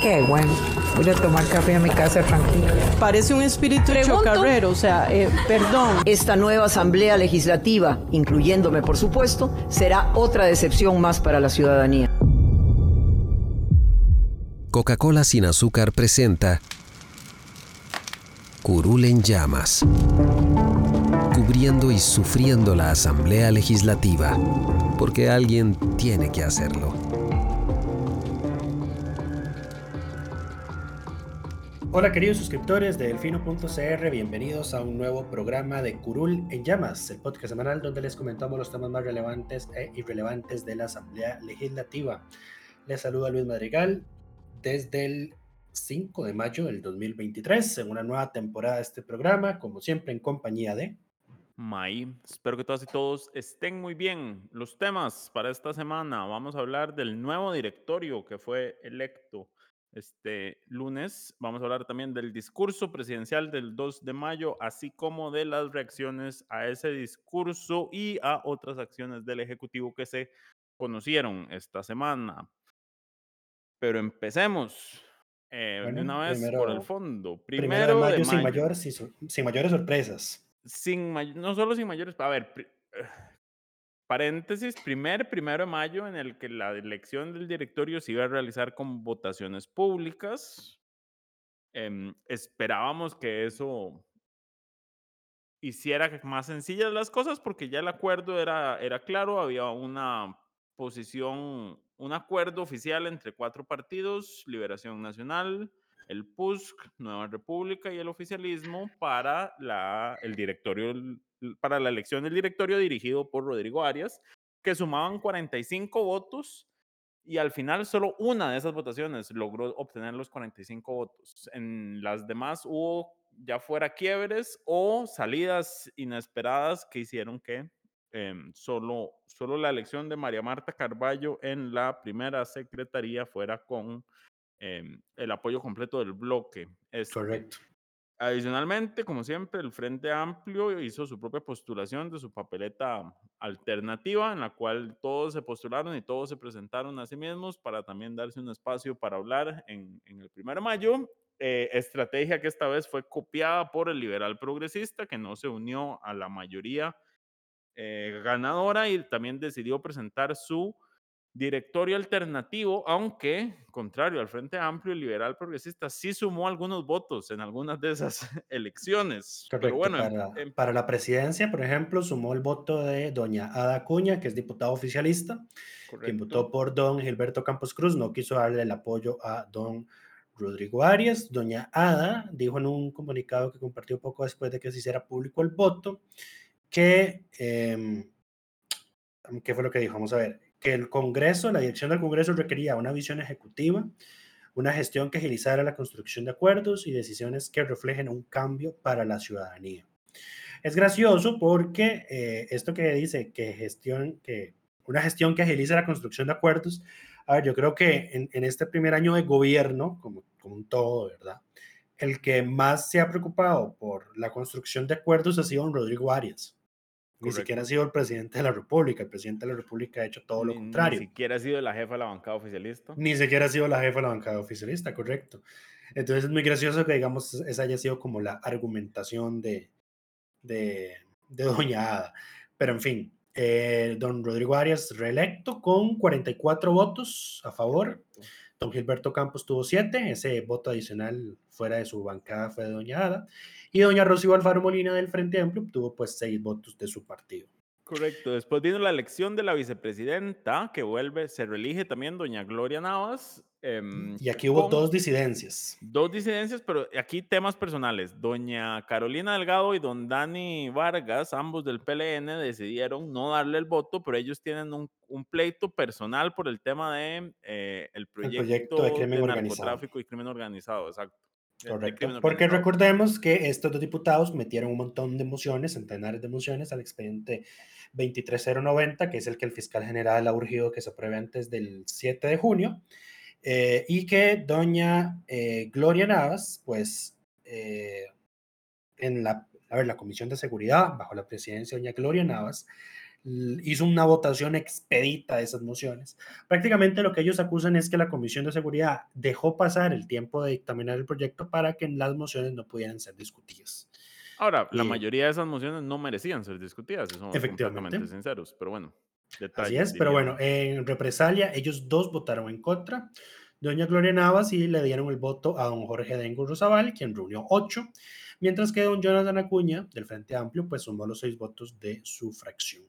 Qué bueno. Voy a tomar café a mi casa tranquilo. Parece un espíritu chocarrero, o sea, eh, perdón. Esta nueva Asamblea Legislativa, incluyéndome por supuesto, será otra decepción más para la ciudadanía. Coca-Cola sin azúcar presenta Curul en llamas, cubriendo y sufriendo la Asamblea Legislativa, porque alguien tiene que hacerlo. Hola queridos suscriptores de Delfino.cr, bienvenidos a un nuevo programa de Curul en Llamas, el podcast semanal donde les comentamos los temas más relevantes e irrelevantes de la Asamblea Legislativa. Les saluda Luis Madrigal desde el 5 de mayo del 2023 en una nueva temporada de este programa, como siempre en compañía de... May, espero que todas y todos estén muy bien. Los temas para esta semana, vamos a hablar del nuevo directorio que fue electo este lunes. Vamos a hablar también del discurso presidencial del 2 de mayo, así como de las reacciones a ese discurso y a otras acciones del Ejecutivo que se conocieron esta semana. Pero empecemos eh, de una vez por el fondo. Primero, de mayo, Sin, mayores, sin mayores sorpresas. Sin no solo sin mayores, a ver, Paréntesis, primer primero de mayo en el que la elección del directorio se iba a realizar con votaciones públicas. Em, esperábamos que eso hiciera más sencillas las cosas porque ya el acuerdo era, era claro, había una posición, un acuerdo oficial entre cuatro partidos, Liberación Nacional, el PUSC, Nueva República y el oficialismo para la, el directorio para la elección del directorio dirigido por Rodrigo Arias, que sumaban 45 votos y al final solo una de esas votaciones logró obtener los 45 votos. En las demás hubo ya fuera quiebres o salidas inesperadas que hicieron que em, solo, solo la elección de María Marta Carballo en la primera secretaría fuera con em, el apoyo completo del bloque. Este, Correcto. Adicionalmente, como siempre, el Frente Amplio hizo su propia postulación de su papeleta alternativa, en la cual todos se postularon y todos se presentaron a sí mismos para también darse un espacio para hablar en, el 1 de mayo. Eh, estrategia que esta vez fue copiada por el liberal progresista, que no se unió a la mayoría eh, ganadora y también decidió presentar su directorio alternativo, aunque, contrario al Frente Amplio y Liberal Progresista, sí sumó algunos votos en algunas de esas elecciones. Pero bueno, para, la presidencia, por ejemplo, sumó el voto de doña Ada Cuña, que es diputada oficialista, quien votó por don Gilberto Campos Cruz, no quiso darle el apoyo a don Rodrigo Arias. Doña Ada dijo en un comunicado que compartió poco después de que se hiciera público el voto, que... Em, ¿Qué fue lo que dijo? Vamos a ver que el Congreso, la dirección del Congreso requería una visión ejecutiva, una gestión que agilizara la construcción de acuerdos y decisiones que reflejen un cambio para la ciudadanía. Es gracioso porque eh, esto que dice que gestión, que una gestión que agilice la construcción de acuerdos, a ver, yo creo que en, en este primer año de gobierno, como, como un todo, ¿verdad? El que más se ha preocupado por la construcción de acuerdos ha sido don Rodrigo Arias. Ni siquiera ha sido el presidente de la República. El presidente de la República ha hecho todo lo contrario. Ni siquiera ha sido la jefa de la bancada oficialista. Ni siquiera ha sido la jefa de la bancada oficialista, correcto. Entonces es muy gracioso que, digamos, esa haya sido como la argumentación de, de, de Doña Ada. Pero en fin, eh, don Rodrigo Arias reelecto con 44 votos a favor. Don Gilberto Campos tuvo 7, ese voto adicional fuera de su bancada fue de Doña Ada. Y doña Rocío Alfaro Molina del Frente Amplio obtuvo pues seis votos de su partido. Correcto. Después vino la elección de la vicepresidenta, que vuelve, se reelige también doña Gloria Navas. Em, y aquí hubo con dos disidencias. Dos disidencias, pero aquí temas personales. Doña Carolina Delgado y don Dani Vargas, ambos del PLN, decidieron no darle el voto, pero ellos tienen un, un pleito personal por el tema de eh, el, proyecto el, proyecto de crimen de organizado. narcotráfico y crimen organizado, exacto. Correcto. crimen Porque organizado. recordemos que estos dos diputados metieron un montón de mociones, centenares de mociones al expediente 23090, que es el que el fiscal general ha urgido que se apruebe antes del 7 de junio, eh, y que doña eh, Gloria Navas, pues, eh, en la, a ver, la Comisión de Seguridad, bajo la presidencia de doña Gloria Navas, hizo una votación expedita de esas mociones. Prácticamente lo que ellos acusan es que la Comisión de Seguridad dejó pasar el tiempo de dictaminar el proyecto para que las mociones no pudieran ser discutidas. Ahora, la mayoría de esas mociones no merecían ser discutidas, si somos Efectivamente. completamente sinceros, pero bueno. Así es, pero bueno, en represalia, ellos dos votaron en contra. Doña Gloria Navas y le dieron el voto a don Jorge Dengo Rosabal, quien reunió ocho, mientras que don Jonathan Acuña, del Frente Amplio, pues sumó los seis votos de su fracción.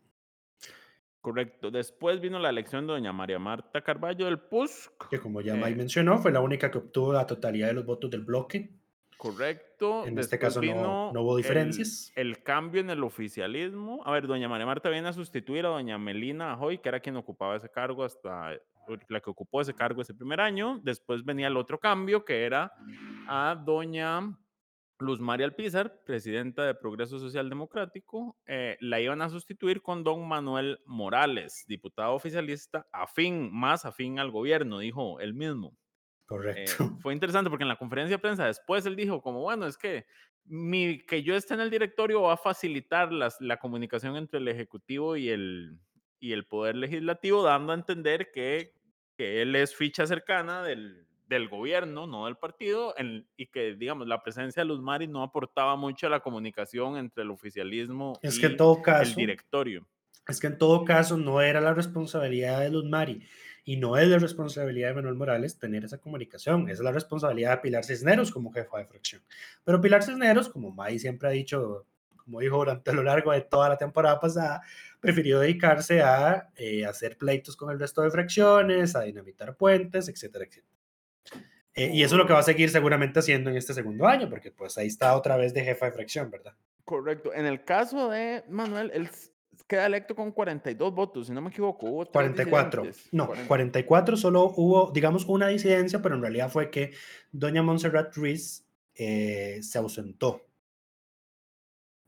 Correcto. Después vino la elección de doña María Marta Carballo del PUSC. Que como ya May Eh, mencionó, fue la única que obtuvo la totalidad de los votos del bloque. Correcto. En este caso no- hubo el- diferencias. El, cambio en el oficialismo. A ver, doña María Marta viene a sustituir a doña Melina Ajoy, que era quien ocupaba ese cargo hasta la que ocupó ese cargo ese primer año. Después venía el otro cambio, que era a doña Luz María Alpizar, presidenta de Progreso Social Democrático. eh, la iban a sustituir con don Manuel Morales, diputado oficialista afín, más afín al gobierno, dijo él mismo. Eh, Correcto. fue interesante porque en la conferencia de prensa después él dijo como, bueno, es que mi, que yo esté en el directorio va a facilitar las, la comunicación entre el Ejecutivo y el, y el Poder Legislativo, dando a entender que, que él es ficha cercana del, del gobierno, no del partido, en- y que, digamos, la presencia de Luz Mari no aportaba mucho a la comunicación entre el oficialismo Es y que en todo el directorio. es que en todo caso no era la responsabilidad de Luz Mari y no es la responsabilidad de Manuel Morales tener esa comunicación, es la responsabilidad de Pilar Cisneros como jefa de fracción. Pero Pilar Cisneros, como May siempre ha dicho, como dijo durante lo largo de toda la temporada pasada, prefirió dedicarse a eh, hacer pleitos con el resto de fracciones, a dinamitar puentes, etcétera, etcétera. Eh, y eso es lo que va a seguir seguramente haciendo en este segundo año, porque pues ahí está otra vez de jefa de fracción, ¿verdad? Correcto. En el caso de Manuel, él queda electo con 42 votos, si no me equivoco. Hubo tres 44. disidentes. No, 40. 44 solo hubo, digamos, una disidencia, pero en realidad fue que doña Montserrat Ruiz eh, se ausentó.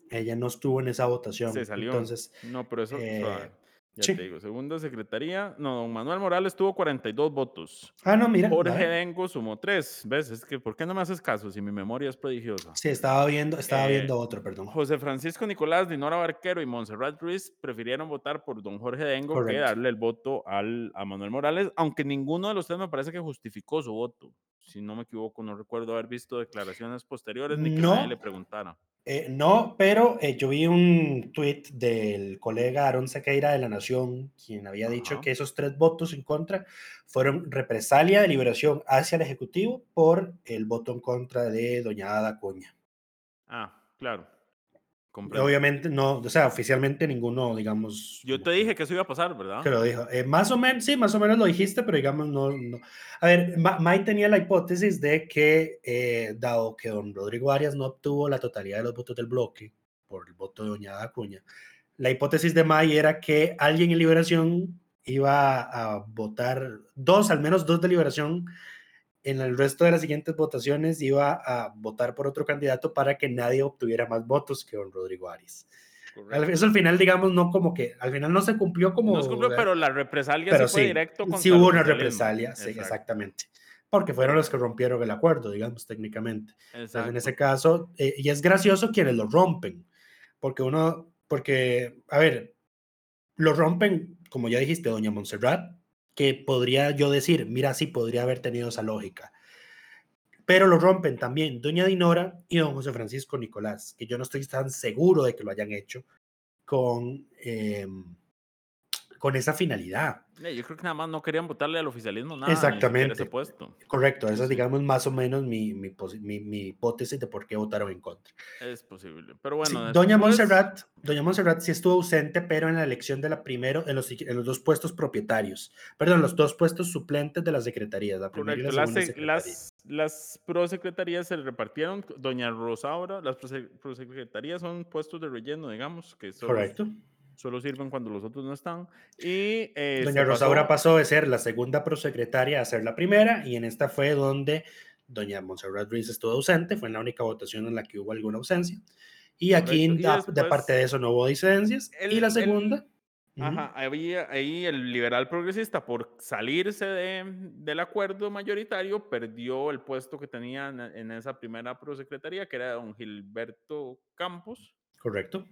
Ella no estuvo en esa votación. Se salió. Entonces, No, pero eso, eh, ya sí. te digo, segunda secretaría, no, don Manuel Morales tuvo 42 votos. ah, no, mira. Jorge. Dengo sumó 3. ¿Ves? Es que, ¿por qué no me haces caso si mi memoria es prodigiosa? Sí, estaba viendo, estaba Eh, viendo otro, perdón. José Francisco Nicolás, Dinora Barquero y Montserrat Ruiz prefirieron votar por don Jorge Dengo que darle el voto al, a Manuel Morales, aunque ninguno de los tres me parece que justificó su voto. Si no me equivoco, no recuerdo haber visto declaraciones posteriores ni que No. nadie le preguntara. Eh, no, pero eh, yo vi un tweet del colega Aaron Sequeira de La Nación, quien había dicho que esos tres votos en contra fueron represalia de liberación hacia el Ejecutivo por el voto en contra de doña Ada Cuña. Ah, claro. Comprendo. Obviamente no, o sea, oficialmente ninguno, digamos. Yo te dije que eso iba a pasar, ¿verdad? que lo dijo. Eh, más o menos, sí, más o menos lo dijiste, pero digamos, no. no. A ver, Ma- May tenía la hipótesis de que, eh, dado que don Rodrigo Arias no obtuvo la totalidad de los votos del bloque por el voto de doña Acuña, la hipótesis de May era que alguien en Liberación iba a votar, dos, al menos dos de Liberación, en el resto de las siguientes votaciones iba a votar por otro candidato para que nadie obtuviera más votos que don Rodrigo Arias. Correcto. Eso al final, digamos, no como que, al final no se cumplió como... No se cumplió, pero la represalia pero sí fue directo sí hubo una represalia, sí, exactamente. Porque fueron los que rompieron el acuerdo, digamos, técnicamente. Entonces, en ese caso, eh, y es gracioso quienes lo rompen, porque uno, porque, a ver, lo rompen, como ya dijiste, doña Montserrat, que podría yo decir, mira, sí podría haber tenido esa lógica. Pero lo rompen también doña Dinora y don José Francisco Nicolás, que yo no estoy tan seguro de que lo hayan hecho con, em, con esa finalidad. Yo creo que nada más no querían votarle al oficialismo nada. Exactamente. Ese puesto. Correcto, esa es, digamos, más o menos mi, mi, mi, hipótesis de por qué votaron en contra. Es posible, pero bueno. doña Montserrat, Doña Montserrat sí estuvo ausente, pero en la elección de la primero, en los, en los dos puestos propietarios, perdón, los dos puestos suplentes de las secretarías, la primera y la segunda las, las, las prosecretarías se repartieron, Doña Rosaura, las prosecretarías son puestos de relleno, digamos, que son... Correcto solo sirven cuando los otros no están. Y, eh, Doña Rosaura pasó... de ser la segunda prosecretaria a ser la primera, y en esta fue donde Doña Montserrat Ruiz estuvo ausente, fue en la única votación en la que hubo alguna ausencia. Y aquí, de parte de eso, no hubo disidencias. y la segunda. Ajá, ahí el liberal progresista, por salirse de, del acuerdo mayoritario, perdió el puesto que tenía en, en esa primera prosecretaría, que era don Gilberto Campos. Correcto.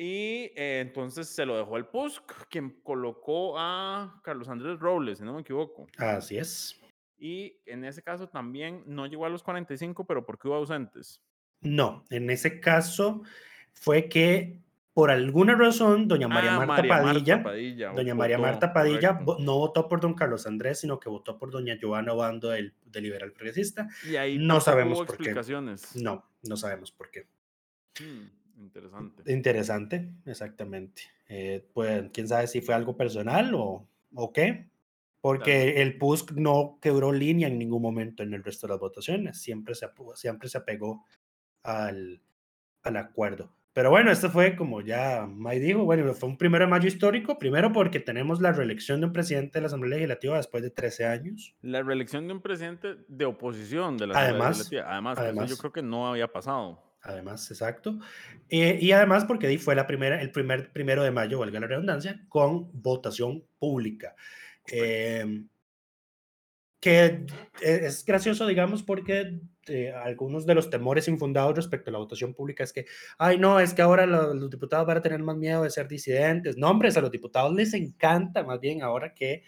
Y eh, entonces se lo dejó al PUSC, quien colocó a Carlos Andrés Robles, si no me equivoco. Así es. Y en ese caso también no llegó a los 45, pero ¿por qué hubo ausentes? No, en ese caso fue que por alguna razón doña María, ah, Marta, Padilla, doña María Marta Padilla no votó por don Carlos Andrés, sino que votó por doña Joana Obando del, Liberal Progresista. Y ahí no sabemos por explicaciones. qué. No, no sabemos por qué. Hmm. Interesante. Interesante, exactamente. Eh, pues quién sabe si fue algo personal o, o qué, porque el PUSC no quebró línea en ningún momento en el resto de las votaciones, siempre se, siempre se apegó al, al acuerdo. Pero bueno, esto fue como ya May dijo, bueno, fue un primero de mayo histórico, primero porque tenemos la reelección de un presidente de la Asamblea Legislativa después de 13 años. La reelección de un presidente de oposición de la Asamblea Legislativa. Además, además yo creo que no había pasado además, exacto. Eh, y además porque fue la primera, el primer primero de mayo, valga la redundancia, con votación pública. Em, que e, es gracioso, digamos, porque eh, algunos de los temores infundados respecto a la votación pública es que, ay, no, es que ahora los, los, diputados van a tener más miedo de ser disidentes. No, hombre, a los diputados les encanta más bien ahora que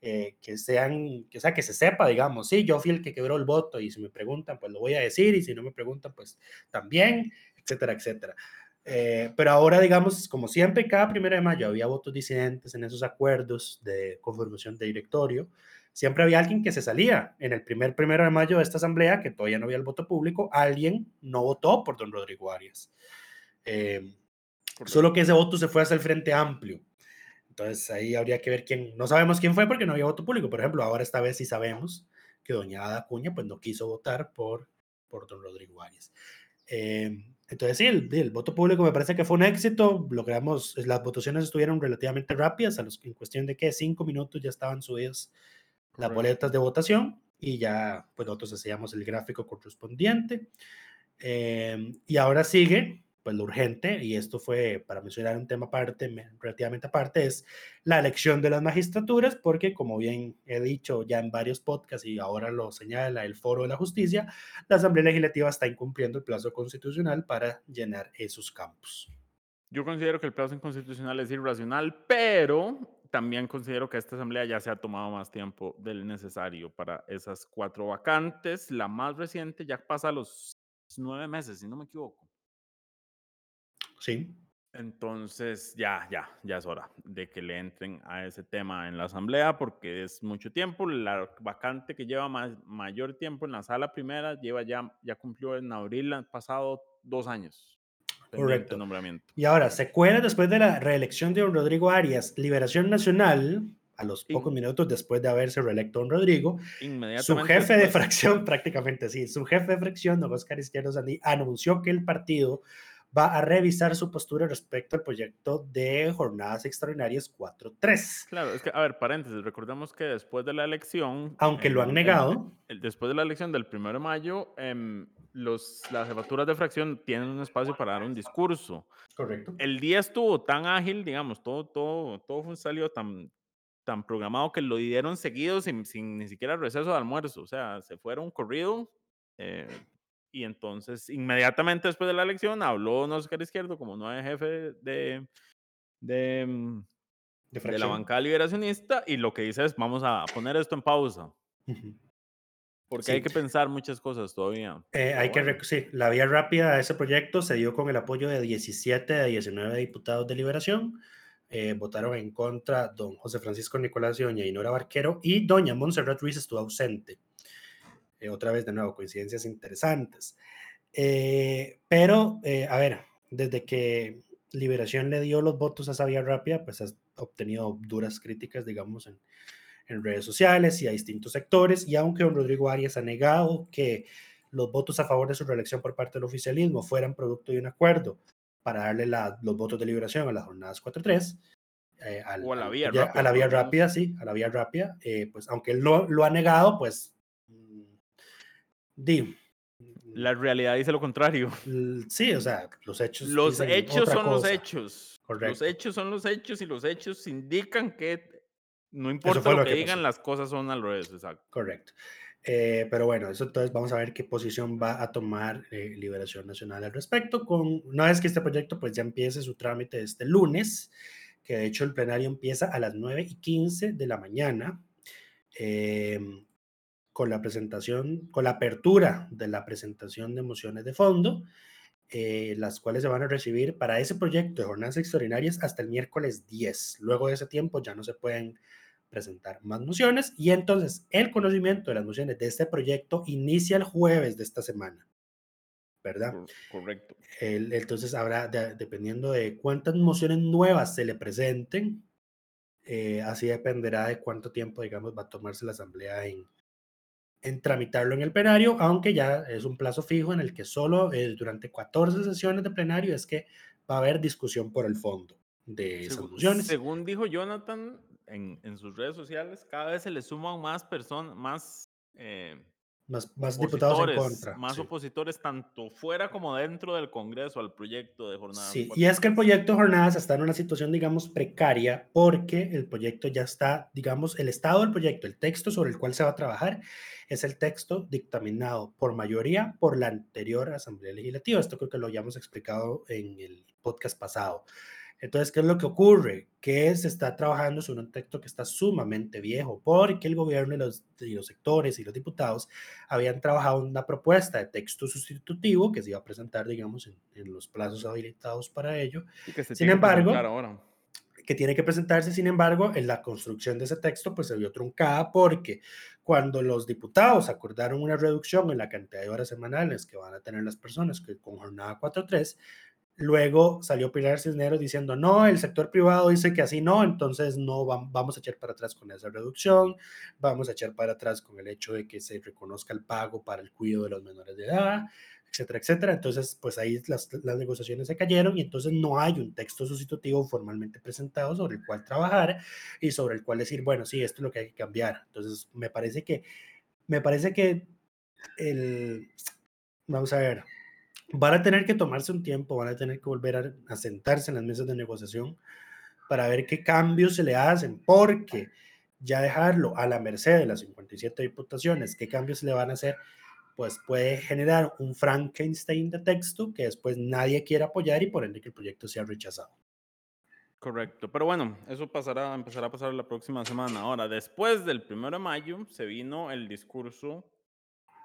eh, que sean, que, sea, que se sepa, digamos, sí, yo fui el que quebró el voto y si me preguntan, pues lo voy a decir y si no me preguntan, pues también, etcétera, etcétera. Eh, pero ahora, digamos, como siempre, cada primero de mayo había votos disidentes en esos acuerdos de conformación de directorio. Siempre había alguien que se salía. En el primer primero de mayo de esta asamblea, que todavía no había el voto público, alguien no votó por don Rodrigo Arias. Eh, solo que ese voto se fue hacia el Frente Amplio. Entonces ahí habría que ver quién, no sabemos quién fue porque no había voto público. Por ejemplo, ahora esta vez sí sabemos que doña Ada Cuña pues no quiso votar por, por don Rodrigo Arias. Eh, entonces sí, el, voto público me parece que fue un éxito. Logramos, las votaciones estuvieron relativamente rápidas, a los, en cuestión de que cinco minutos ya estaban subidas las boletas de votación y ya pues nosotros hacíamos el gráfico correspondiente. Eh, y ahora sigue pues lo urgente, y esto fue para mencionar un tema aparte, relativamente aparte, es la elección de las magistraturas, porque como bien he dicho ya en varios podcasts y ahora lo señala el Foro de la Justicia, la Asamblea Legislativa está incumpliendo el plazo constitucional para llenar esos campos. Yo considero que el plazo inconstitucional es irracional, pero también considero que esta asamblea ya se ha tomado más tiempo del necesario para esas cuatro vacantes. La más reciente ya pasa los nueve meses, si no me equivoco. Sí. Entonces, ya, ya, ya es hora de que le entren a ese tema en la asamblea porque es mucho tiempo. La vacante que lleva más, mayor tiempo en la sala primera lleva ya, ya cumplió en abril pasado dos años. Correcto. Nombramiento. Y ahora, se cuela después de la reelección de don Rodrigo Arias, Liberación Nacional, a los pocos minutos después de haberse reelecto don Rodrigo, su jefe de fracción, prácticamente sí, su jefe de fracción, don Oscar Izquierdo Sandí, anunció que el partido va a revisar su postura respecto al proyecto de jornadas extraordinarias 4.3. Claro, es que, a ver, paréntesis, recordemos que después de la elección... Aunque lo han negado. después de la elección del 1 de mayo, eh, los, las jefaturas de fracción tienen un espacio para dar un discurso. Correcto. El día estuvo tan ágil, digamos, todo, todo, todo salió tan, tan programado que lo dieron seguido sin, sin ni siquiera receso de almuerzo. O sea, se fueron corrido. Eh, y entonces, inmediatamente después de la elección, habló Oscar Izquierdo como nuevo jefe de, de, mm, de, la bancada liberacionista y lo que dice es, vamos a poner esto en pausa. Porque hay que pensar muchas cosas todavía. Eh, hay que, sí, la vía rápida a ese proyecto se dio con el apoyo de 17 de 19 diputados de Liberación. eh, votaron en contra don José Francisco Nicolás y doña Inora Barquero y doña Montserrat Ruiz estuvo ausente. Eh, otra vez de nuevo, coincidencias interesantes. Eh, pero, a ver, desde que Liberación le dio los votos a Sabia Rápida, pues ha obtenido duras críticas, digamos, en, en redes sociales y a distintos sectores. Y aunque don Rodrigo Arias ha negado que los votos a favor de su reelección por parte del oficialismo fueran producto de un acuerdo para darle los votos de liberación a las jornadas 4-3. Eh, o a la vía rápida. A la vía rápida, sí, a la vía rápida. Eh, pues aunque él lo, lo ha negado, pues. Mm, di, la realidad dice lo contrario. Sí, o sea, los hechos. Los hechos son los hechos. Correcto. Los hechos son los hechos y los hechos indican que no importa lo, que, digan, las cosas son al revés, exacto. Correcto. Eh, pero bueno, eso entonces vamos a ver qué posición va a tomar eh, Liberación Nacional al respecto. Con, una vez que este proyecto pues ya empiece su trámite este lunes, que de hecho el plenario empieza a las 9 y 15 de la mañana, em, con la presentación, con la apertura de la presentación de mociones de fondo, eh, las cuales se van a recibir para ese proyecto de jornadas extraordinarias hasta el miércoles 10. Luego de ese tiempo ya no se pueden presentar más mociones y entonces el conocimiento de las mociones de este proyecto inicia el jueves de esta semana. ¿Verdad? Correcto. entonces habrá, dependiendo de cuántas mociones nuevas se le presenten, eh, así dependerá de cuánto tiempo, digamos, va a tomarse la asamblea en, en tramitarlo en el plenario, aunque ya es un plazo fijo en el que solo eh, durante 14 sesiones de plenario es que va a haber discusión por el fondo de esas mociones. Según dijo Jonathan, en, en, sus redes sociales, cada vez se le suman más personas, más, eh, más, más diputados en contra. Más opositores, tanto fuera como dentro del Congreso, al proyecto de jornadas. Sí, y es que el proyecto de jornadas está en una situación, digamos, precaria, porque el proyecto ya está, digamos, el estado del proyecto, el texto sobre el cual se va a trabajar, es el texto dictaminado por mayoría por la anterior Asamblea Legislativa. Esto creo que lo habíamos explicado en el podcast pasado. Entonces, ¿qué es lo que ocurre? Que se está trabajando sobre un texto que está sumamente viejo, porque el gobierno y los, los sectores y los diputados habían trabajado una propuesta de texto sustitutivo que se iba a presentar, digamos, en, los plazos habilitados para ello. Sin embargo, que tiene que presentarse, sin embargo, en la construcción de ese texto, pues se vio truncada porque cuando los diputados acordaron una reducción en la cantidad de horas semanales que van a tener las personas que con jornada 4-3, Luego salió Pilar Cisneros diciendo, no, el sector privado dice que así no, entonces no vamos a echar para atrás con esa reducción, vamos a echar para atrás con el hecho de que se reconozca el pago para el cuidado de los menores de edad, etcétera, etcétera. Entonces, pues ahí las, negociaciones se cayeron y entonces no hay un texto sustitutivo formalmente presentado sobre el cual trabajar y sobre el cual decir, bueno, sí, esto es lo que hay que cambiar. Entonces, me parece que, me parece que el, vamos a ver, van a tener que tomarse un tiempo, van a tener que volver a, sentarse en las mesas de negociación para ver qué cambios se le hacen, porque ya dejarlo a la merced de las 57 diputaciones, qué cambios se le van a hacer, pues puede generar un Frankenstein de texto que después nadie quiere apoyar y por ende que el proyecto sea rechazado. Correcto, pero bueno, eso pasará, empezará a pasar la próxima semana. Ahora, después del primero de mayo, se vino el discurso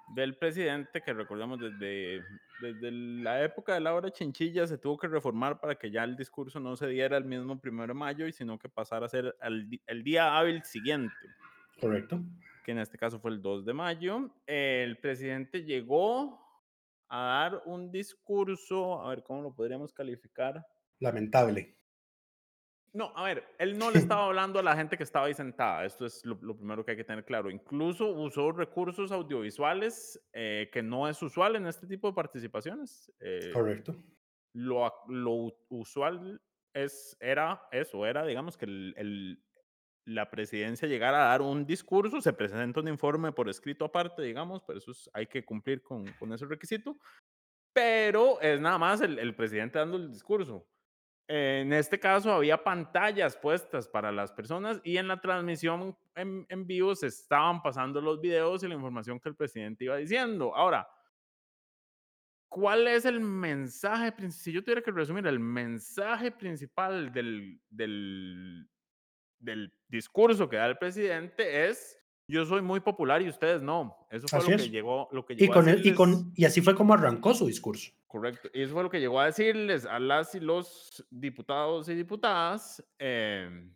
del presidente, que recordemos desde, desde la época de Laura Chinchilla se tuvo que reformar para que ya el discurso no se diera el mismo primero de mayo, y sino que pasara a ser el, el día hábil siguiente. Correcto. Que en este caso fue el 2 de mayo. El presidente llegó a dar un discurso, a ver cómo lo podríamos calificar. Lamentable. No, a ver, él no le estaba hablando a la gente que estaba ahí sentada, esto es lo, primero que hay que tener claro. Incluso usó recursos audiovisuales eh, que no es usual en este tipo de participaciones. Eh, Correcto. Lo, lo, usual es, era eso, era, digamos, que el, la presidencia llegara a dar un discurso, se presenta un informe por escrito aparte, digamos, pero eso hay que cumplir con, con, ese requisito, pero es nada más el, el presidente dando el discurso. En este caso había pantallas puestas para las personas y en la transmisión en, en, vivo se estaban pasando los videos y la información que el presidente iba diciendo. Ahora, ¿cuál es el mensaje? Si yo tuviera que resumir, el mensaje principal del, del, del discurso que da el presidente es yo soy muy popular y ustedes no. Eso fue Así lo es. que llegó, lo que Y, llegó con, a el- y, decirles. con, y así fue como arrancó su discurso. Correcto. Y eso fue lo que llegó a decirles a las y los diputados y diputadas. eh,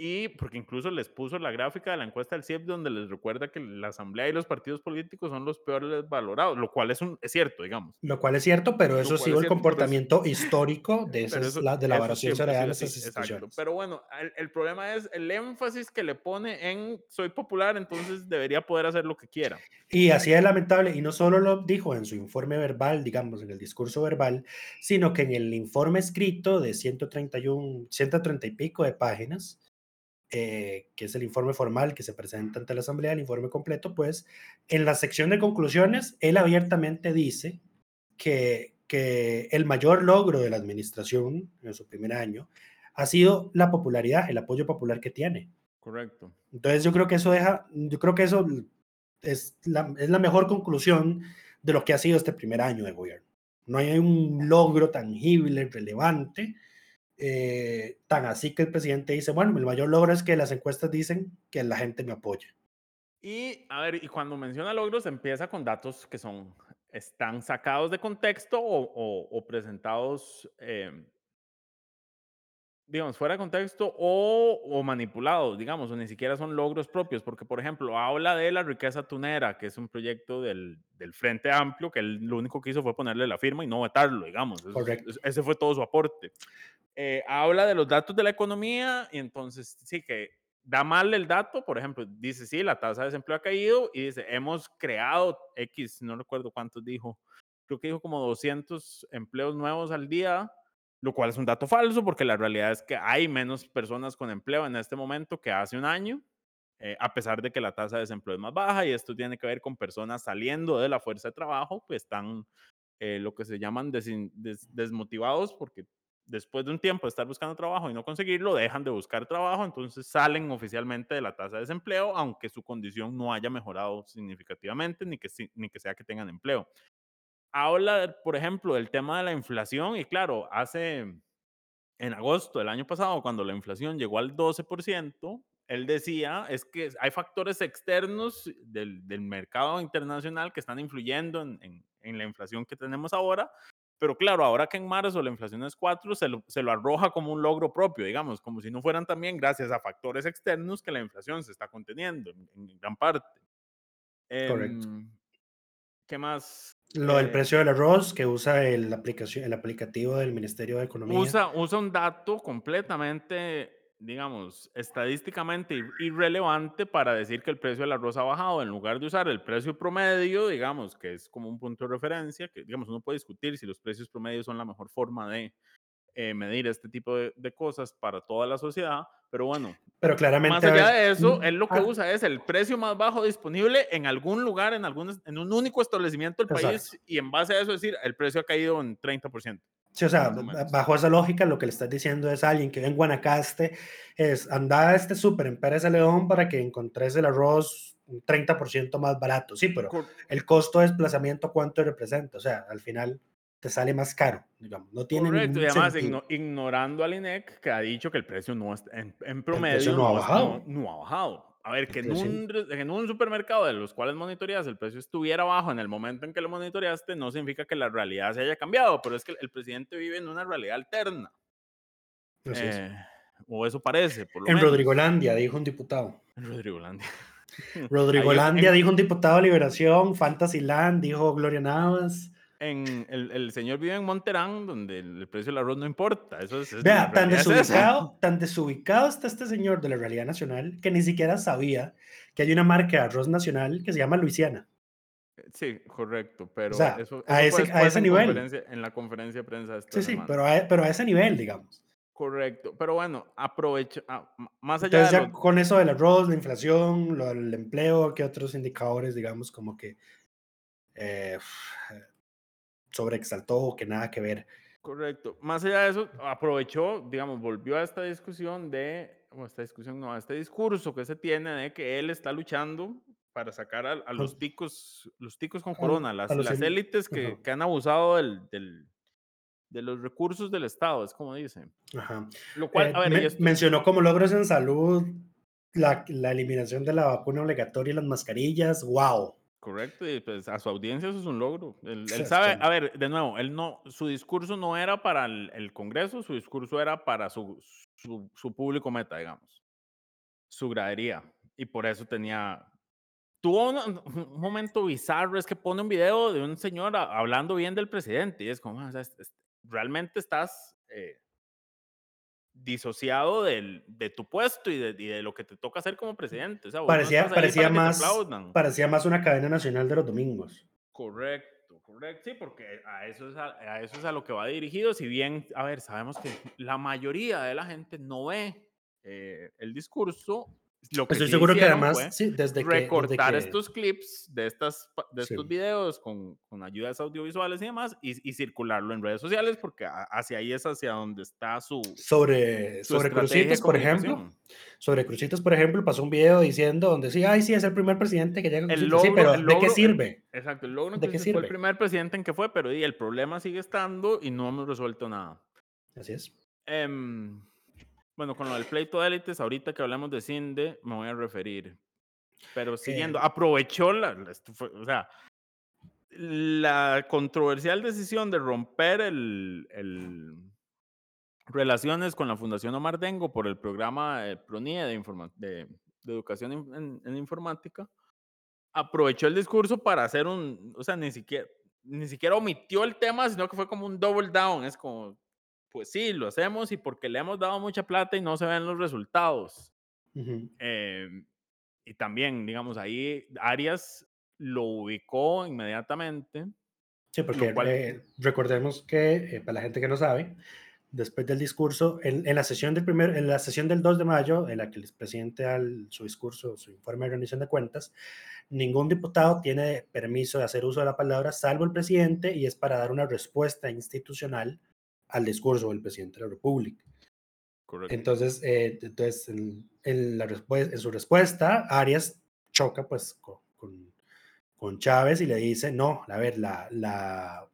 y porque incluso les puso la gráfica de la encuesta del CIEP donde les recuerda que la asamblea y los partidos políticos son los peores valorados, lo cual es, un, es cierto, digamos. Lo cual es cierto, pero eso sido es el cierto, pero es- comportamiento histórico de, esas, eso- la, de la salarial de esas exacto. instituciones. Pero bueno, el, el problema es el énfasis que le pone en soy popular, entonces debería poder hacer lo que quiera. Y así es lamentable, y no solo lo dijo en su informe verbal, digamos, en el discurso verbal, sino que en el informe escrito de 131, 130 y pico de páginas, eh, que es el informe formal que se presenta ante la Asamblea, el informe completo, pues en la sección de conclusiones, él abiertamente dice que, que el mayor logro de la administración en su primer año ha sido la popularidad, el apoyo popular que tiene. Correcto. Entonces yo creo que eso deja, yo creo que eso es la, es la mejor conclusión de lo que ha sido este primer año de gobierno. No hay un logro tangible, relevante, eh, tan así que el presidente dice, bueno, el mayor logro es que las encuestas dicen que la gente me apoya. Y a ver, y cuando menciona logros, empieza con datos que son, están sacados de contexto o, o- o presentados, eh, digamos, fuera de contexto o, o manipulados, digamos, o ni siquiera son logros propios, porque, por ejemplo, habla de la riqueza tunera, que es un proyecto del, del Frente Amplio, que él lo único que hizo fue ponerle la firma y no vetarlo, digamos. Correcto. es- ese fue todo su aporte. Eh, habla de los datos de la economía y entonces sí que da mal el dato, por ejemplo, dice, sí, la tasa de desempleo ha caído y dice, hemos creado X, no recuerdo cuántos dijo, creo que dijo como 200 empleos nuevos al día, lo cual es un dato falso porque la realidad es que hay menos personas con empleo en este momento que hace un año, eh, a pesar de que la tasa de desempleo es más baja y esto tiene que ver con personas saliendo de la fuerza de trabajo, pues están eh, lo que se llaman des- desmotivados porque después de un tiempo de estar buscando trabajo y no conseguirlo, dejan de buscar trabajo, entonces salen oficialmente de la tasa de desempleo, aunque su condición no haya mejorado significativamente, ni que, ni que sea que tengan empleo. Habla, por ejemplo, del tema de la inflación y claro, hace en agosto del año pasado, cuando la inflación llegó al 12%, él decía, es que hay factores externos del, del mercado internacional que están influyendo en, en- en la inflación que tenemos ahora, pero claro, ahora que en marzo la inflación es 4, se lo, se lo arroja como un logro propio, digamos, como si no fueran también gracias a factores externos que la inflación se está conteniendo en, en gran parte. Correcto. Em, ¿Qué más? Lo del Eh, precio del arroz que usa el, aplicación, el aplicativo del Ministerio de Economía. usa, usa un dato completamente, digamos, estadísticamente ir- irrelevante para decir que el precio del arroz ha bajado, en lugar de usar el precio promedio, digamos, que es como un punto de referencia, que digamos, uno puede discutir si los precios promedios son la mejor forma de eh, medir este tipo de, de cosas para toda la sociedad, pero bueno, pero claramente... más allá de eso, él lo que ah, usa es el precio más bajo disponible en algún lugar, en, algún, en un único establecimiento del país, Exacto. y en base a eso decir, el precio ha caído en 30%. Sí, o sea, bajo esa lógica, lo que le estás diciendo es a alguien que vive en Guanacaste, es anda a este súper en Pérez de León para que encontres el arroz un 30% más barato. Sí, pero el costo de desplazamiento, ¿cuánto representa? O sea, al final te sale más caro, digamos. No tiene Correcto, y además igno- ignorando al INEC que ha dicho que el precio no es, en, en promedio precio no ha bajado. no- no ha bajado. A ver, que en un, en un supermercado de los cuales monitoreas el precio estuviera bajo en el momento en que lo monitoreaste, no significa que la realidad se haya cambiado, pero es que el presidente vive en una realidad alterna. Eh, o eso parece, por lo En menos. Rodrigolandia, dijo un diputado. En Rodrigolandia. Rodrigolandia dijo un diputado de Liberación, Fantasyland, dijo Gloria Navas. En, el, el señor vive en Monterán, donde el precio del arroz no importa. Eso es, Vea, tan realidad es desubicado, tan desubicado está este señor de la realidad nacional que ni siquiera sabía que hay una marca de arroz nacional que se llama Luisiana. Sí, correcto, pero sea, eso, a eso fue ese- a ese en nivel. en la conferencia de prensa de esta Sí, sí, semana. pero a, pero a ese nivel, digamos. Correcto, pero bueno, aprovecho, ah, más allá Entonces de ya lo- con eso del arroz, la inflación, lo del empleo, ¿qué otros indicadores, digamos, como que eh, sobreexaltó o que nada que ver? correcto, más allá de eso, aprovechó, digamos, volvió a esta discusión de, o esta discusión no, a este discurso que se tiene de que él está luchando para sacar a, a los ticos, los ticos con corona, las, las élites que, que han abusado del, del- de los recursos del Estado, es como dice. Ajá. Lo cual, Eh, a ver, me- y esto- mencionó como logros en salud la, la eliminación de la vacuna obligatoria y las mascarillas, wow. Correcto, y pues a su audiencia eso es un logro. Él, él sabe, a ver, de nuevo, él no, su discurso no era para el, el Congreso, su discurso era para su, su, su, público meta, digamos, su gradería. Y por eso tenía, tuvo un, un, momento bizarro, es que pone un video de un señor hablando bien del presidente y es como, o sea, es, es, realmente estás eh, disociado del, de tu puesto y de, y de, lo que te toca hacer como presidente. O sea, parecía, no parecía, más, parecía más una cadena nacional de los domingos. Correcto, correcto. Sí, porque a eso, es a, a, eso es a lo que va dirigido. Si bien, a ver, sabemos que la mayoría de la gente no ve eh, el discurso lo que Estoy sí seguro que además, sí, desde que, recortar desde que- estos clips de, estas, de Sí. estos videos con, con ayudas audiovisuales y demás y, y circularlo en redes sociales porque hacia ahí es hacia donde está su, sobre, su sobre Crucitas, por ejemplo, sobre Crucitas, por ejemplo, pasó un video diciendo donde sí, ay, sí, es el primer presidente que llega a El Crucitas. sí, logro- pero el ¿de qué logro- sirve? Exacto, el logro ¿De qué entonces fue el sirve? primer presidente en que fue, pero y el problema sigue estando y no hemos resuelto nada. Así es. Em, bueno, con lo del pleito de élites, ahorita que hablamos de Cinde, me voy a referir. Pero siguiendo, Eh. aprovechó la, la- fue- o sea, la controversial decisión de romper el, el relaciones con la Fundación Omar Dengo por el programa eh, PRONIE de, informa- de, de educación in- en, en informática, aprovechó el discurso para hacer un, o sea, ni siquiera, ni siquiera omitió el tema, sino que fue como un double down, es como, pues sí, lo hacemos y porque le hemos dado mucha plata y no se ven los resultados. Ujú. Eh, y también, digamos, ahí Arias lo ubicó inmediatamente. Sí, porque cual- eh, recordemos que, eh, para la gente que no sabe, después del discurso, en, en la sesión del primer, en la sesión del 2 de mayo, en la que el presidente al su discurso, su informe de rendición de cuentas, ningún diputado tiene permiso de hacer uso de la palabra, salvo el presidente, y es para dar una respuesta institucional al discurso del presidente de la República. Correcto. Entonces, eh, entonces en, en la en su respuesta, Arias choca pues con, con, con Chávez y le dice, no, a ver, la, la,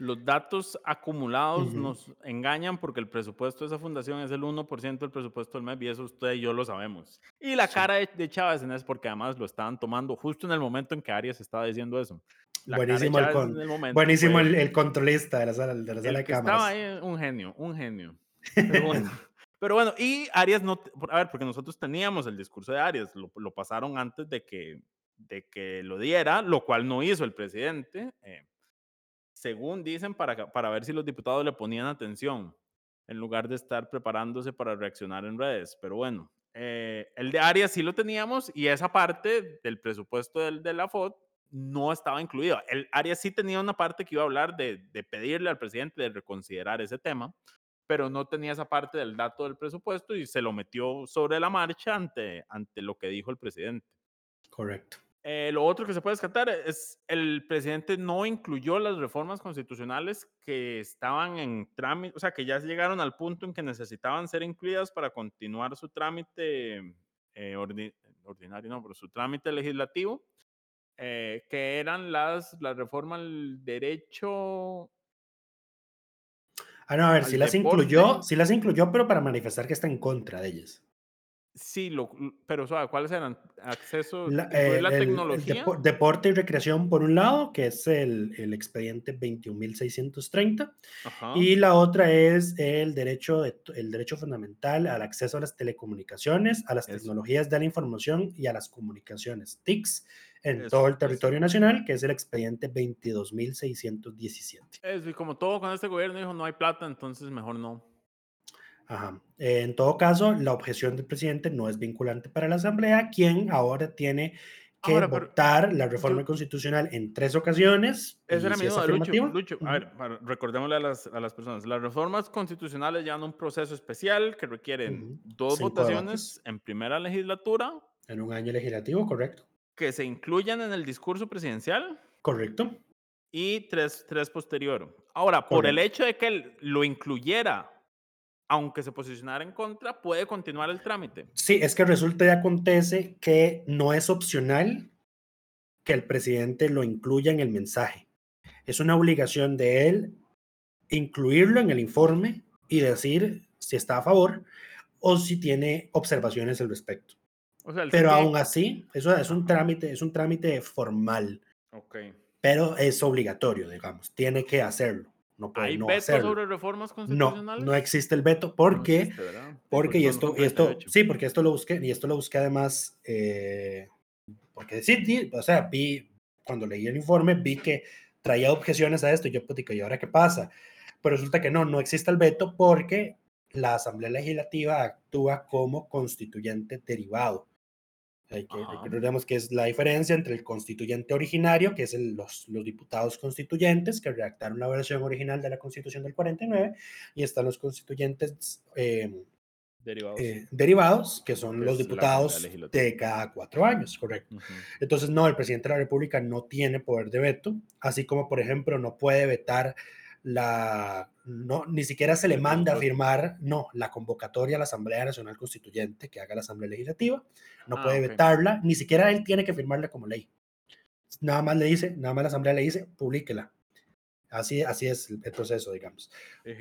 Los datos acumulados Ujú. nos engañan porque el presupuesto de esa fundación es el 1% del presupuesto del MEP y eso usted y yo lo sabemos. Y la Sí. cara de, de Chávez en es porque además lo estaban tomando justo en el momento en que Arias estaba diciendo eso. La buenísimo, el, con- el buenísimo fue el, el controlista de la sala, de, la sala de que estaba cámaras. ahí, un genio, un genio. Pero bueno, pero bueno, y Arias no, a ver, porque nosotros teníamos el discurso de Arias, lo, lo pasaron antes de que, de que lo diera, lo cual no hizo el presidente, eh, según dicen, para, para ver si los diputados le ponían atención, en lugar de estar preparándose para reaccionar en redes. Pero bueno, eh, el de Arias sí lo teníamos y esa parte del presupuesto del, de la FOD no estaba incluida. El Arias sí tenía una parte que iba a hablar de, de pedirle al presidente de reconsiderar ese tema, pero no tenía esa parte del dato del presupuesto y se lo metió sobre la marcha ante, ante lo que dijo el presidente. Correcto. Eh, lo otro que se puede descartar es el presidente no incluyó las reformas constitucionales que estaban en trámite, o sea, que ya llegaron al punto en que necesitaban ser incluidas para continuar su trámite eh, ordi- ordinario, no, pero su trámite legislativo, eh, que eran las, la reforma al derecho Ah, no, a ver, si las deporte. incluyó, sí las incluyó, pero para manifestar que está en contra de ellas. Sí, lo, pero suave, ¿cuáles eran? Acceso, La, el- la el- el tecnología. depo- deporte y recreación por un lado, que es el, el expediente 21.630, Ajá. y la otra es el derecho, de, el derecho fundamental al acceso a las telecomunicaciones, a las Eso. tecnologías de la información y a las comunicaciones, TICs, en Eso, todo el eso. territorio nacional, que es el expediente 22.617. Eso, y como todo con este gobierno dijo, no hay plata, entonces mejor no. Ajá. Eh, en todo caso, la objeción del presidente no es vinculante para la Asamblea, quien ahora tiene que Ahora, votar la reforma yo- constitucional en tres ocasiones. Esa era mi duda, Lucho. Lucho, a ver, recordémosle a las, a las personas. Las reformas constitucionales llevan un proceso especial que requieren Ujú. dos Cinco votaciones en primera legislatura en un año legislativo, correcto. que se incluyan en el discurso presidencial Correcto. y tres, tres posterior. Ahora, por el Correcto. hecho de que él lo incluyera, aunque se posicionara en contra, puede continuar el trámite. Sí, es que resulta y acontece que no es opcional que el presidente lo incluya en el mensaje. Es una obligación de él incluirlo en el informe y decir si está a favor o si tiene observaciones al respecto. pero aún así, eso es un trámite, es un trámite formal. Ok. Pero es obligatorio, digamos, tiene que hacerlo. No puede ¿Hay no veto hacerlo. sobre reformas No, constitucionales? no existe el veto porque, porque y esto, y esto, 38. sí, porque esto lo busqué, y esto lo busqué además, eh, porque sí, sí, o sea, vi, cuando leí el informe, vi que traía objeciones a esto, y yo, pues, digo, ¿y ahora qué pasa? Pero resulta que no, no existe el veto porque la Asamblea Legislativa actúa como constituyente derivado. Hay que, recordemos que es la diferencia entre el constituyente originario, que es el- los, los diputados constituyentes que redactaron la versión original de la Constitución del 49, y están los constituyentes eh, Derivados. eh, derivados, que son Que los diputados de cada cuatro años, correcto. Entonces, no, el presidente de la República no tiene poder de veto, así como, por ejemplo, no puede vetar la, no, ni siquiera se le manda a firmar, no, la convocatoria a la Asamblea Nacional Constituyente que haga la Asamblea Legislativa, no Ah, puede vetarla, ni siquiera él tiene que firmarla como ley. Nada más le dice, nada más la Asamblea le dice, publíquela. Así, así es el, proceso, digamos.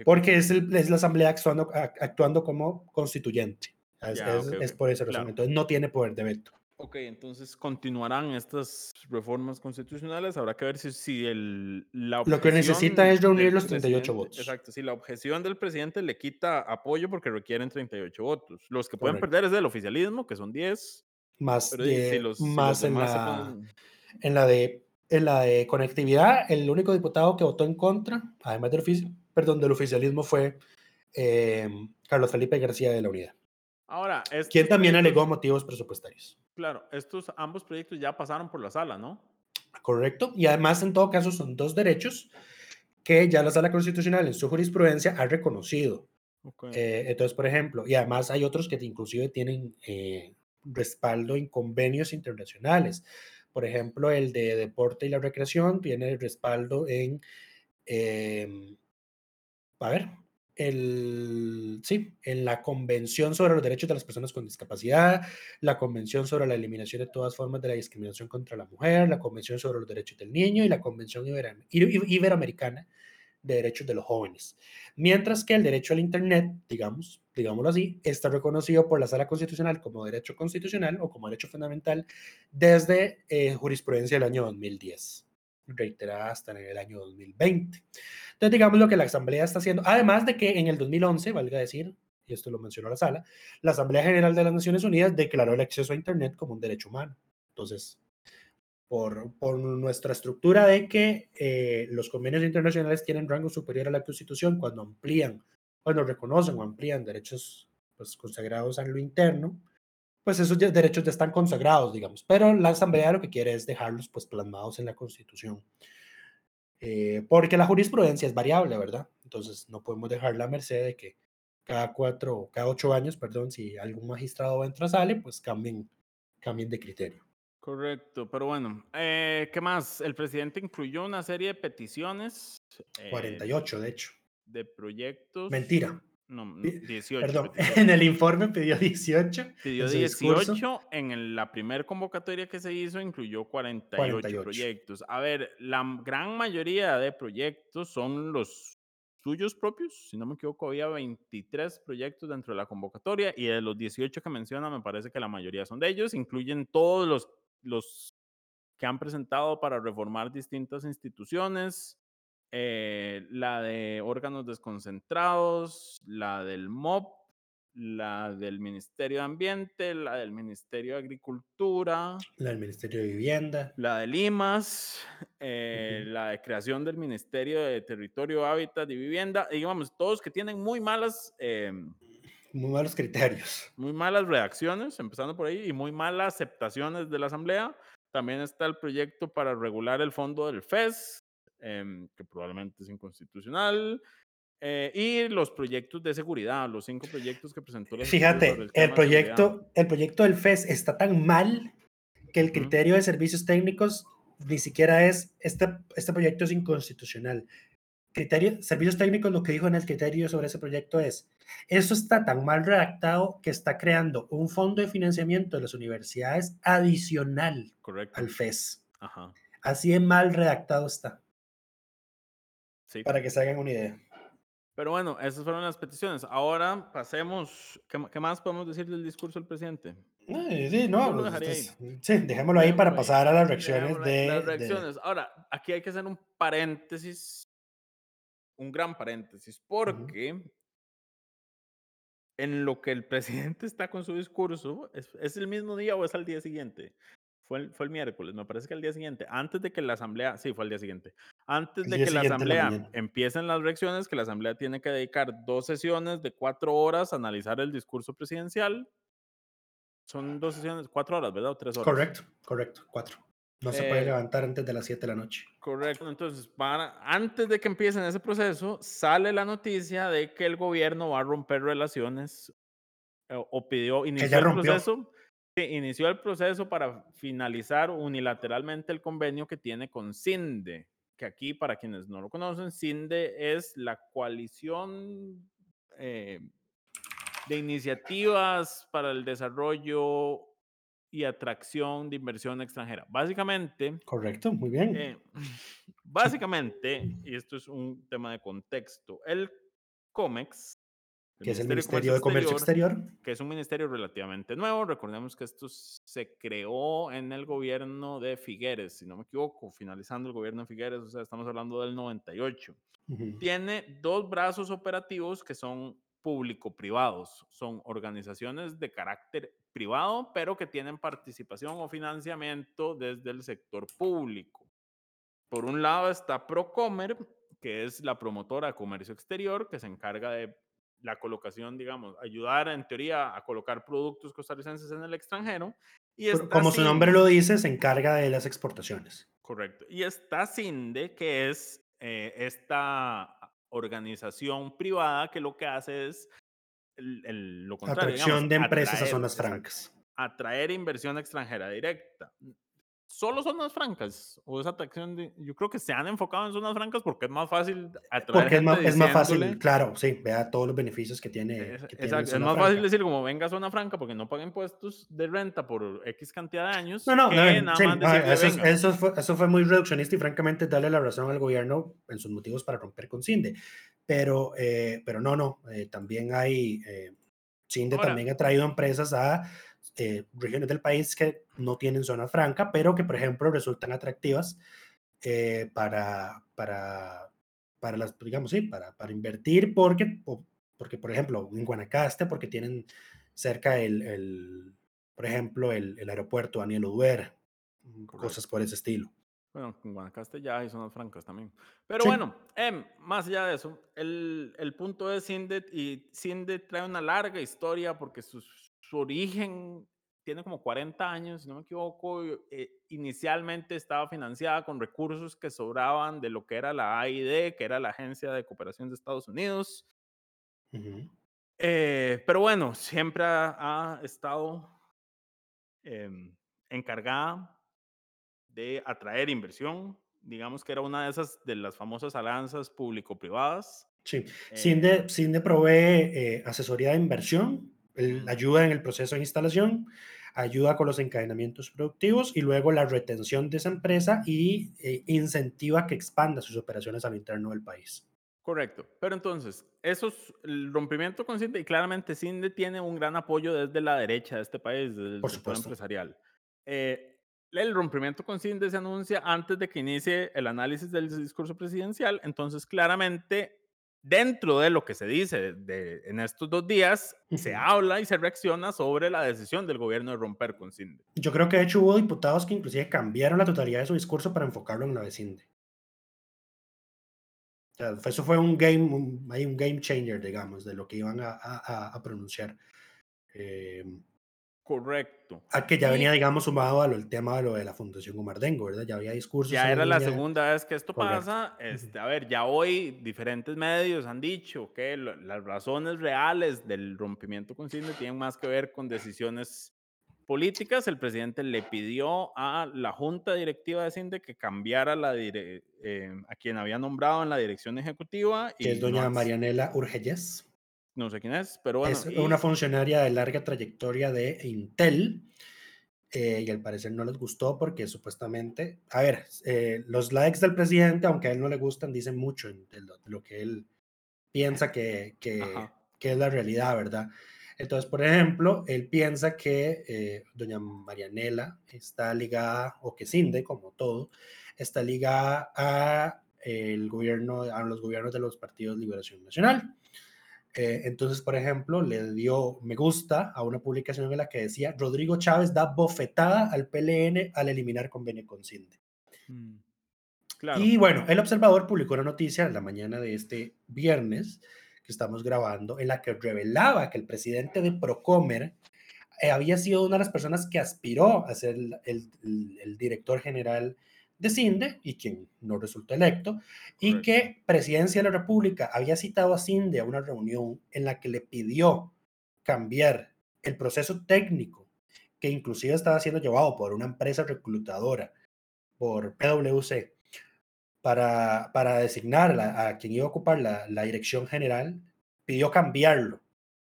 Porque es, el- es la Asamblea actuando, ac- actuando como constituyente. Es, Ya, es- ok, es por esa razón. claro. Entonces, no tiene poder de veto. Ok, entonces continuarán estas reformas constitucionales. Habrá que ver si, si el, la Lo que necesita es reunir los 38 presidente- votos. Exacto, si la objeción del presidente le quita apoyo porque requieren 38 votos. Los que pueden Correcto. perder es del oficialismo, que son 10. Más, Pero si si más en, la, ponen- en, la de, en la de conectividad, el único diputado que votó en contra, además del, ofici- perdón, del oficialismo, fue eh, Carlos Felipe García de la Unidad, Ahora, quien también alegó motivos presupuestarios. Claro, estos ambos proyectos ya pasaron por la sala, ¿no? Correcto. Y además, en todo caso, son dos derechos que ya la Sala Constitucional en su jurisprudencia ha reconocido. Eh, entonces, por ejemplo, y además hay otros que inclusive tienen eh, respaldo en convenios internacionales. Por ejemplo, el de deporte y la recreación tiene respaldo en, em, a ver, el, sí, en la Convención sobre los Derechos de las Personas con Discapacidad, la Convención sobre la Eliminación de todas formas de la discriminación contra la mujer, la Convención sobre los Derechos del Niño y la Convención Ibera- Ibe- Iberoamericana de Derechos de los Jóvenes. Mientras que el derecho al Internet, digamos, digámoslo así, está reconocido por la Sala Constitucional como derecho constitucional o como derecho fundamental desde eh, jurisprudencia del año 2010, reiterada hasta en el año 2020. Entonces, digamos lo que la Asamblea está haciendo, además de que en el 2011, valga decir, y esto lo mencionó la sala, la Asamblea General de las Naciones Unidas declaró el acceso a Internet como un derecho humano. Entonces, por, por nuestra estructura de que eh, los convenios internacionales tienen rango superior a la Constitución cuando amplían, cuando reconocen o amplían derechos pues, consagrados en lo interno, pues esos derechos ya están consagrados, digamos. Pero la Asamblea lo que quiere es dejarlos pues plasmados en la Constitución. Eh, porque la jurisprudencia es variable, ¿verdad? Entonces no podemos dejar la merced de que cada cuatro, cada ocho años, perdón, si algún magistrado entra o sale, pues cambien, cambien de criterio. Correcto, pero bueno, eh, ¿qué más? El presidente incluyó una serie de peticiones. eh, 48, de hecho. De proyectos. Mentira. No, no, Pi- 18. Perdón, peticiones. en el informe pidió 18. Pidió en su discurso. 18, en la primera convocatoria que se hizo incluyó 48, 48. proyectos. A ver, la gran mayoría de proyectos son los suyos propios, si no me equivoco, había 23 proyectos dentro de la convocatoria y de los 18 que menciona, me parece que la mayoría son de ellos, incluyen todos los, los que han presentado para reformar distintas instituciones, eh, la de órganos desconcentrados, la del MOP, la del Ministerio de Ambiente, la del Ministerio de Agricultura, La del Ministerio de Vivienda. la de Limas, eh, la de creación del Ministerio de Territorio, Hábitat y Vivienda, y digamos, todos que tienen muy malas, eh, Muy malos criterios. muy malas reacciones, empezando por ahí, y muy malas aceptaciones de la Asamblea. También está el proyecto para regular el fondo del FES, em, que probablemente es inconstitucional. eh, y los proyectos de seguridad, los cinco proyectos que presentó la Fíjate, el proyecto, el proyecto del FES está tan mal que el criterio de servicios técnicos ni siquiera es, este, este proyecto es inconstitucional. Criterio, servicios técnicos lo que dijo en el criterio sobre ese proyecto es, eso está tan mal redactado que está creando un fondo de financiamiento de las universidades adicional Correcto. al FES. Ajá. Así de mal redactado está, Sí. para que se hagan una idea. Pero bueno, esas fueron las peticiones. Ahora pasemos. ¿Qué, qué más podemos decir del discurso del presidente? sí, no, sí, dejémoslo ahí para pasar a las reacciones de, las reacciones. Ahora, aquí hay que hacer un paréntesis, un gran paréntesis, porque en lo que el presidente está con su discurso, ¿es, el mismo día o es al día siguiente? Fue el, fue el miércoles, me parece que al día siguiente, antes de que la asamblea, sí, fue al día siguiente, antes de que la asamblea empiecen las reacciones, que la asamblea tiene que dedicar dos sesiones de cuatro horas a analizar el discurso presidencial. Son dos sesiones, cuatro horas, ¿verdad? O tres horas. Correcto, correcto, cuatro. No se puede eh, levantar antes de las 7 de la noche. Correcto. Entonces, para, antes de que empiecen ese proceso, sale la noticia de que el gobierno va a romper relaciones eh, o, pidió, inició el proceso. Inició el proceso para finalizar unilateralmente el convenio que tiene con CINDE, que aquí, para quienes no lo conocen, CINDE es la coalición eh, de iniciativas para el desarrollo y atracción de inversión extranjera. Básicamente. Correcto, muy bien. Eh, básicamente, y esto es un tema de contexto, el COMEX. Que es el Ministerio de Comercio, Exterior, Que es un ministerio relativamente nuevo. Recordemos que esto se creó en el gobierno de Figueres, si no me equivoco, finalizando el gobierno de Figueres, o sea, estamos hablando del 98. Tiene dos brazos operativos que son público-privados. Son organizaciones de carácter privado, pero que tienen participación o financiamiento desde el sector público. Por un lado está Procomer, que es la promotora de comercio exterior, que se encarga de la colocación, digamos, ayudar en teoría a colocar productos costarricenses en el extranjero. Y Como su nombre lo dice, se encarga de las exportaciones. Correcto. Y está CINDE, que es eh, esta organización privada que lo que hace es el, lo contrario. Atracción de empresas a zonas francas. Atraer inversión extranjera directa. ¿Solo zonas francas? ¿O esa atracción de.? Yo creo que se han enfocado en zonas francas porque es más fácil atraer. Porque es, más, es más, fácil, claro, sí, vea todos los beneficios que tiene. Es, exacto, es más fácil decir como venga zona franca porque no paga impuestos de renta por X cantidad de años. No, no, no, sí, eso, eso, fue, eso fue muy reduccionista y francamente darle la razón al gobierno en sus motivos para romper con CINDE. Pero, eh, pero no, no, eh, también hay. Eh, CINDE también ha traído empresas a eh, regiones del país que no tienen zona franca, pero que, por ejemplo, resultan atractivas eh, para, para, para las, digamos, sí, para, para invertir, porque, porque, por ejemplo, en Guanacaste, porque tienen cerca el, el por ejemplo, el, el aeropuerto Daniel Oduer, mm, cosas por ese estilo. Bueno, en Guanacaste ya hay zonas francas también. Pero bueno, em, más allá de eso, el, el punto es Sindet y Sindet trae una larga historia porque sus su origen tiene como 40 años, si no me equivoco. Eh, inicialmente estaba financiada con recursos que sobraban de lo que era la AID, que era la Agencia de Cooperación de Estados Unidos. Eh, pero bueno, siempre ha, estado em, encargada de atraer inversión. Digamos que era una de esas de las famosas alianzas público-privadas. Sí, eh, CINDE, provee asesoría de inversión ayuda en el proceso de instalación, ayuda con los encadenamientos productivos y luego la retención de esa empresa y eh, incentiva que expanda sus operaciones al interno del país. Correcto. Pero entonces, eso es el rompimiento con CINDE y claramente CINDE tiene un gran apoyo desde la derecha de este país, desde el sector empresarial. Eh, el rompimiento con CINDE se anuncia antes de que inicie el análisis del discurso presidencial, entonces claramente dentro de lo que se dice de, en estos dos días, se habla y se reacciona sobre la decisión del gobierno de romper con CINDE. Yo creo que de hecho hubo diputados que inclusive cambiaron la totalidad de su discurso para enfocarlo en la de CINDE. eso fue un game, un, un game changer, digamos, de lo que iban a, a, pronunciar. Eh, Correcto. A que ya venía, digamos, sumado al tema de lo de la Fundación Omardengo, ¿verdad? Ya había discursos. Ya era la segunda vez que esto pasa. Este, a ver, ya hoy diferentes medios han dicho que las razones reales del rompimiento con CINDE tienen más que ver con decisiones políticas. El presidente le pidió a la junta directiva de CINDE que cambiara la eh, a quien había nombrado en la dirección ejecutiva. Que es doña Marianela Urgelles no sé quién es, pero bueno. Es una funcionaria de larga trayectoria de Intel. Eh, y al parecer no les gustó porque supuestamente, a ver, eh, los likes del presidente, aunque a él no le gustan, dicen mucho de lo, que él piensa que, que, que, es la realidad, ¿verdad? Entonces, por ejemplo, él piensa que eh, doña Marianela está ligada, o que Cinde, como todo, está ligada a el gobierno, a los gobiernos de los partidos Liberación Nacional. Eh, entonces, por ejemplo, le dio me gusta a una publicación en la que decía, Rodrigo Chávez da bofetada al PLN al eliminar convenio con CINDE. Mm, y bueno, el observador publicó una noticia en la mañana de este viernes que estamos grabando, en la que revelaba que el presidente de Procomer eh, había sido una de las personas que aspiró a ser el, el director general CINDE y quien no resultó electo, y que Presidencia de la República había citado a CINDE a una reunión en la que le pidió cambiar el proceso técnico que inclusive estaba siendo llevado por una empresa reclutadora, por PwC, para, para designar a, quien iba a ocupar la, la dirección general, pidió cambiarlo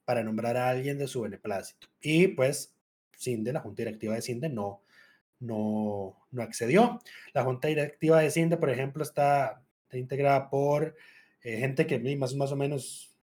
para nombrar a alguien de su beneplácito. Y pues CINDE, la Junta Directiva de CINDE, no, no, no accedió. La junta directiva de CINDE, por ejemplo, está, integrada por eh, gente que más, más o menos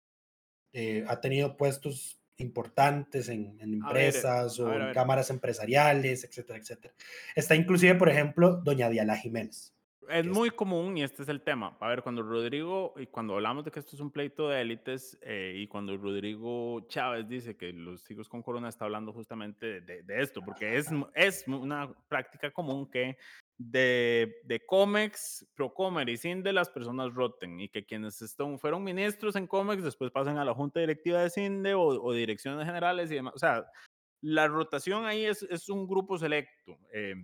eh, ha tenido puestos importantes en, empresas o en cámaras empresariales, etcétera, etcétera. Está inclusive, por ejemplo, doña Diana Jiménez es muy común y este es el tema. A ver, cuando Rodrigo, y cuando hablamos de que esto es un pleito de élites, eh, y cuando Rodrigo Chávez dice que los hijos con corona está hablando justamente de, de, esto, porque es, es una práctica común que de, de COMEX, Procomer y CINDE las personas roten y que quienes están, fueron ministros en COMEX después pasan a la junta directiva de CINDE o, o direcciones generales y demás. O sea, la rotación ahí es, es un grupo selecto. Eh,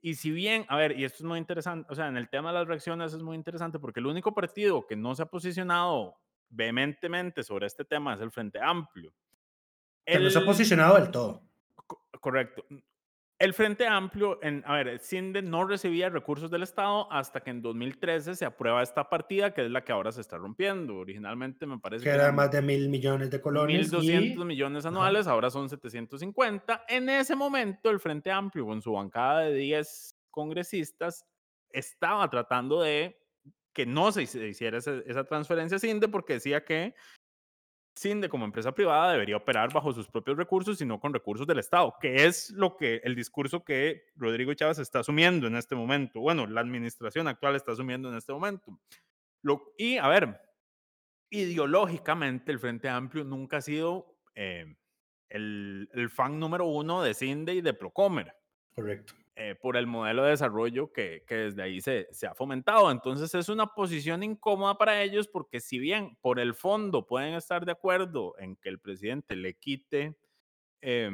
y si bien, a ver, y esto es muy interesante, o sea, en el tema de las reacciones es muy interesante porque el único partido que no se ha posicionado vehementemente sobre este tema es el Frente Amplio. Que no se ha posicionado del todo. correcto. El Frente Amplio, en, a ver, CINDE no recibía recursos del Estado hasta que en 2013 se aprueba esta partida, que es la que ahora se está rompiendo. Originalmente me parece que, era más de mil millones de colones. 1.200 millones anuales, ahora son 750. En ese momento, el Frente Amplio, con su bancada de 10 congresistas, estaba tratando de que no se hiciera esa, esa transferencia a CINDE porque decía que CINDE como empresa privada debería operar bajo sus propios recursos y no con recursos del Estado, que es lo que el discurso que Rodrigo Chávez está asumiendo en este momento. Bueno, la administración actual está asumiendo en este momento. Lo, y a ver, ideológicamente el Frente Amplio nunca ha sido eh, el, fan número uno de CINDE y de Procomer. Correcto. Eh, por el modelo de desarrollo que, desde ahí se, ha fomentado. Entonces es una posición incómoda para ellos porque si bien por el fondo pueden estar de acuerdo en que el presidente le quite eh,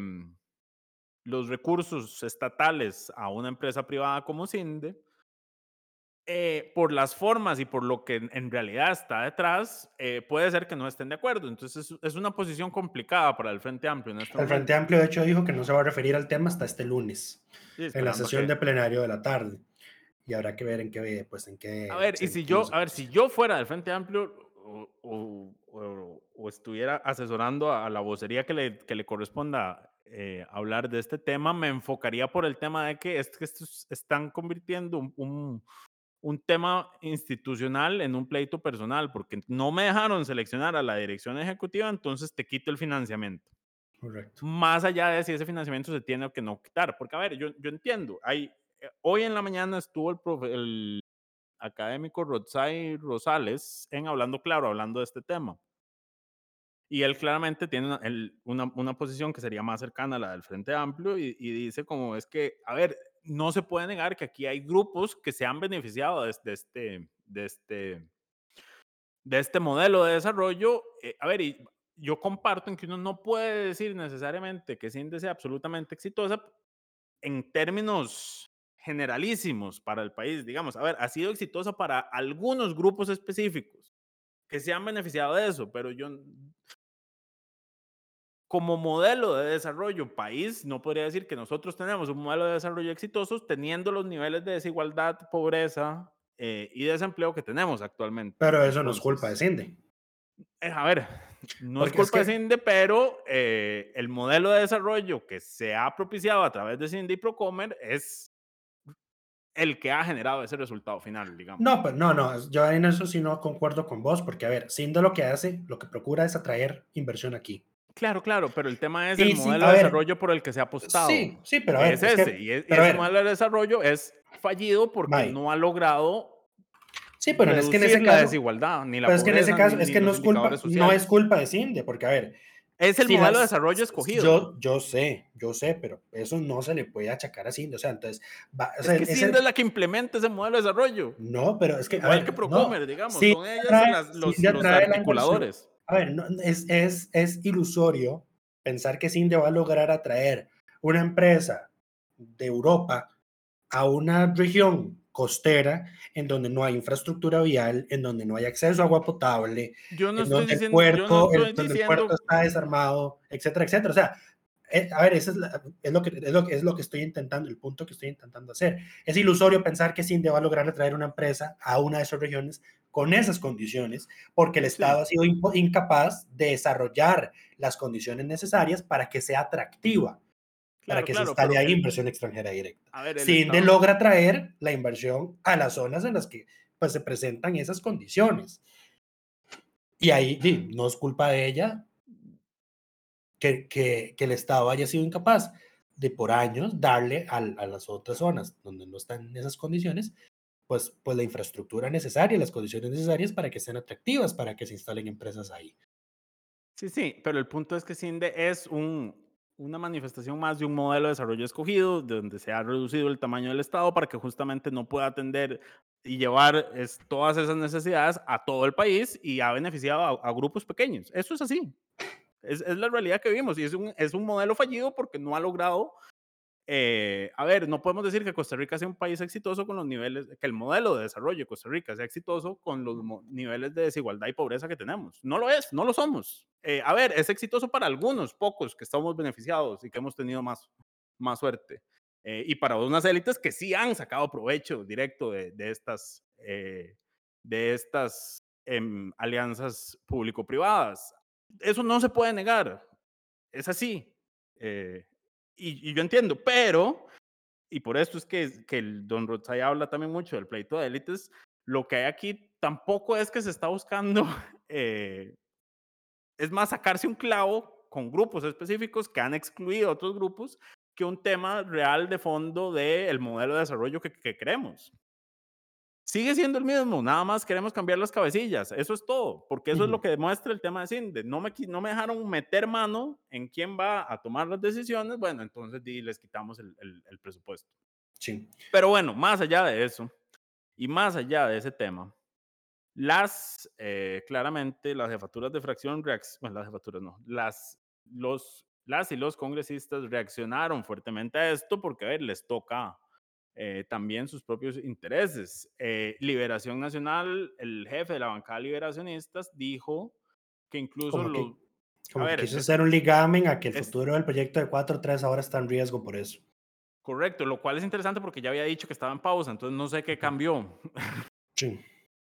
los recursos estatales a una empresa privada como CINDE, eh, por las formas y por lo que en realidad está detrás, eh, puede ser que no estén de acuerdo. Entonces es, es una posición complicada para el Frente Amplio. En este el Frente Amplio, de hecho, dijo que no se va a referir al tema hasta este lunes, en la sesión de plenario de la tarde. Y habrá que ver en qué, pues, en qué. A ver, y si yo, a ver, si yo fuera del Frente Amplio o, o, o, estuviera asesorando a la vocería que le, que le corresponda eh, hablar de este tema, me enfocaría por el tema de que, es que estos están convirtiendo un, un, un tema institucional en un pleito personal, porque no me dejaron seleccionar a la dirección ejecutiva, entonces te quito el financiamiento. Correcto. Más allá de si ese financiamiento se tiene o que no quitar, porque a ver, yo, yo entiendo, hay, eh, hoy en la mañana estuvo el, profe, el académico Rodzai Rosales en Hablando Claro, hablando de este tema. Y él claramente tiene una, una, posición que sería más cercana a la del Frente Amplio y, y dice como es que, a ver, no se puede negar que aquí hay grupos que se han beneficiado de, este, de este, de este modelo de desarrollo. Eh, a ver, y yo comparto en que uno no puede decir necesariamente que Cinde sea absolutamente exitosa en términos generalísimos para el país. Digamos, a ver, ha sido exitosa para algunos grupos específicos que se han beneficiado de eso, pero yo como modelo de desarrollo país, no podría decir que nosotros tenemos un modelo de desarrollo exitoso teniendo los niveles de desigualdad, pobreza eh, y desempleo que tenemos actualmente. Pero eso no es culpa de Cinde. Eh, a ver, no es culpa de Cinde, pero eh, el modelo de desarrollo que se ha propiciado a través de Cinde y Procomer es el que ha generado ese resultado final, digamos. No, pero no, no, yo en eso sí no concuerdo con vos, porque a ver, Cinde lo que hace, lo que procura es atraer inversión aquí Claro, claro, pero el tema es el modelo de desarrollo por el que se ha apostado. Sí, sí, pero a ver, es, ese. y, ese modelo de desarrollo es fallido porque no ha logrado Sí, pero es que en ese la desigualdad, ni la pero es que en ese caso, es que no es culpa, no es culpa de CINDE, porque a ver. Es el modelo de desarrollo escogido. Yo, yo sé, yo sé, pero eso no se le puede achacar a CINDE. O sea, entonces. Va, o sea, es que CINDE es la que implementa ese modelo de desarrollo. No, pero es que. A ver, que Procomer, digamos. son ellas las, los, los articuladores. A ver, no, es, es, es ilusorio pensar que CINDE va a lograr atraer una empresa de Europa a una región costera, en donde no hay infraestructura vial, en donde no hay acceso a agua potable, yo no en estoy donde, diciendo, el puerto, yo no estoy el, donde diciendo... el puerto está desarmado, etcétera, etcétera. O sea, eh, a ver, eso es, la, es, lo que, es, lo, es lo que estoy intentando, el punto que estoy intentando hacer. Es ilusorio pensar que CINDE va a lograr atraer una empresa a una de esas regiones con esas condiciones, porque el Estado sí. ha sido incapaz de desarrollar las condiciones necesarias para que sea atractiva para que claro, se instale ahí inversión extranjera directa. A ver, CINDE Estado... logra traer la inversión a las zonas en las que pues, se presentan esas condiciones. Y ahí sí, no es culpa de ella que, que, que, el Estado haya sido incapaz de por años darle a, a, las otras zonas donde no están en esas condiciones, pues, pues la infraestructura necesaria, las condiciones necesarias para que sean atractivas, para que se instalen empresas ahí. Sí, sí, pero el punto es que CINDE es un, una manifestación más de un modelo de desarrollo escogido, donde se ha reducido el tamaño del Estado para que justamente no pueda atender y llevar es, todas esas necesidades a todo el país y ha beneficiado a, a grupos pequeños. Eso es así. Es, es, la realidad que vimos y es un, es un modelo fallido porque no ha logrado... Eh, a ver, no podemos decir que Costa Rica sea un país exitoso con los niveles, que el modelo de desarrollo de Costa Rica sea exitoso con los niveles de desigualdad y pobreza que tenemos. No lo es, no lo somos. Eh, a ver, es exitoso para algunos, pocos, que estamos beneficiados y que hemos tenido más, más suerte. Eh, y para unas élites que sí han sacado provecho directo de, de estas, de estas em, alianzas público-privadas. Eso no se puede negar. Es así. Eh, y, y, yo entiendo, pero, y por esto es que, que el don Rotzai habla también mucho del pleito de élites, lo que hay aquí tampoco es que se está buscando eh, es más sacarse un clavo con grupos específicos que han excluido a otros grupos que un tema real de fondo del modelo de desarrollo que, que, queremos. Sigue siendo el mismo, nada más queremos cambiar las cabecillas, eso es todo, porque eso uh -huh. es lo que demuestra el tema de CINDE. No me, no me dejaron meter mano en quién va a tomar las decisiones, bueno, entonces les quitamos el, el, el presupuesto. Sí. Pero bueno, más allá de eso, y más allá de ese tema, las, eh, claramente, las jefaturas de fracción, bueno, las jefaturas no, las, los, las y los congresistas reaccionaron fuertemente a esto porque, a ver, les toca eh, también sus propios intereses. Eh, Liberación Nacional, el jefe de la bancada liberacionistas, dijo que incluso como los... Que, como que quiso hacer un ligamen a que el es, futuro del proyecto de 4.3 ahora está en riesgo por eso. Correcto, lo cual es interesante porque ya había dicho que estaba en pausa, entonces no sé qué cambió. Sí.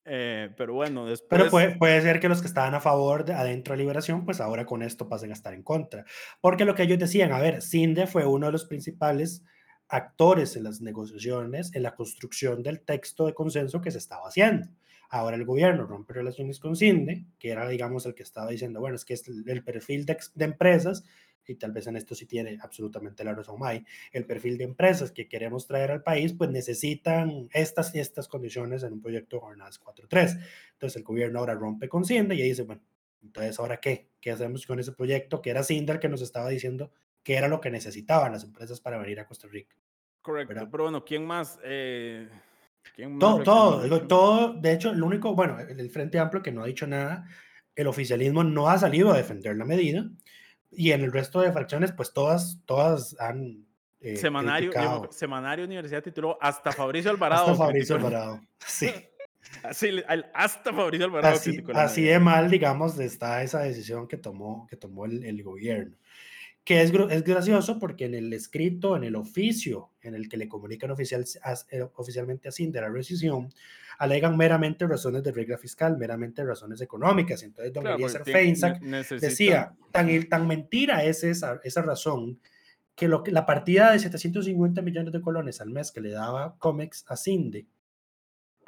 Eh, pero bueno, después... Pero puede, puede, ser que los que estaban a favor de adentro de Liberación, pues ahora con esto pasen a estar en contra. Porque lo que ellos decían, a ver, CINDE fue uno de los principales actores en las negociaciones, en la construcción del texto de consenso que se estaba haciendo. Ahora el gobierno rompe relaciones con CINDE, que era, digamos, el que estaba diciendo, bueno, es que es el, perfil de, de empresas y tal vez en esto sí tiene absolutamente la razón May, el perfil de empresas que queremos traer al país, pues necesitan estas y estas condiciones en un proyecto de jornadas 4.3. Entonces el gobierno ahora rompe con CINDA y dice, bueno, entonces ahora qué? ¿Qué hacemos con ese proyecto? Que era CINDA el que nos estaba diciendo que era lo que necesitaban las empresas para venir a Costa Rica. Correcto, ¿verdad? pero bueno, ¿quién más? Eh, ¿quién más todo, todo, digo, todo, de hecho, el único, bueno, el Frente Amplio que no ha dicho nada, el oficialismo no ha salido a defender la medida, y en el resto de fracciones, pues todas, todas han. Eh, semanario, digo, semanario Universidad tituló hasta Fabricio Alvarado. Hasta Fabricio Alvarado, sí. Así, hasta Fabricio Alvarado. Así, así de mal, digamos, está esa decisión que tomó, que tomó el, el gobierno. Que es, es, gracioso porque en el escrito, en el oficio en el que le comunican oficial, eh, oficialmente a CIN de la rescisión, alegan meramente razones de regla fiscal, meramente razones económicas. Entonces, don claro, Eliezer Feinsack necesita... decía, tan, tan mentira es esa, esa razón que, lo que la partida de 750 millones de colones al mes que le daba COMEX a CINDE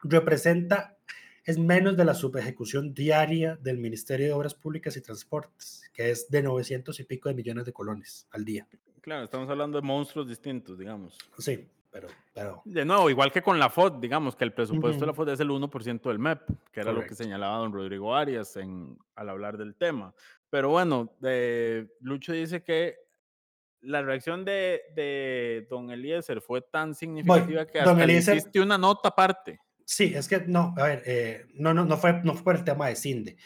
representa es menos de la subejecución diaria del Ministerio de Obras Públicas y Transportes, que es de 900 y pico de millones de colones al día. Claro, estamos hablando de monstruos distintos, digamos. Sí, pero... pero... De nuevo, igual que con la FOD, digamos que el presupuesto de la FOD es el 1% del MEP, que era lo que señalaba don Rodrigo Arias en, al hablar del tema. Pero bueno, de, Lucho dice que la reacción de, de don Eliezer fue tan significativa que hasta le hiciste una nota aparte. Sí, es que no, a ver, eh, no, no, no, fue, no fue por el tema de Cinde.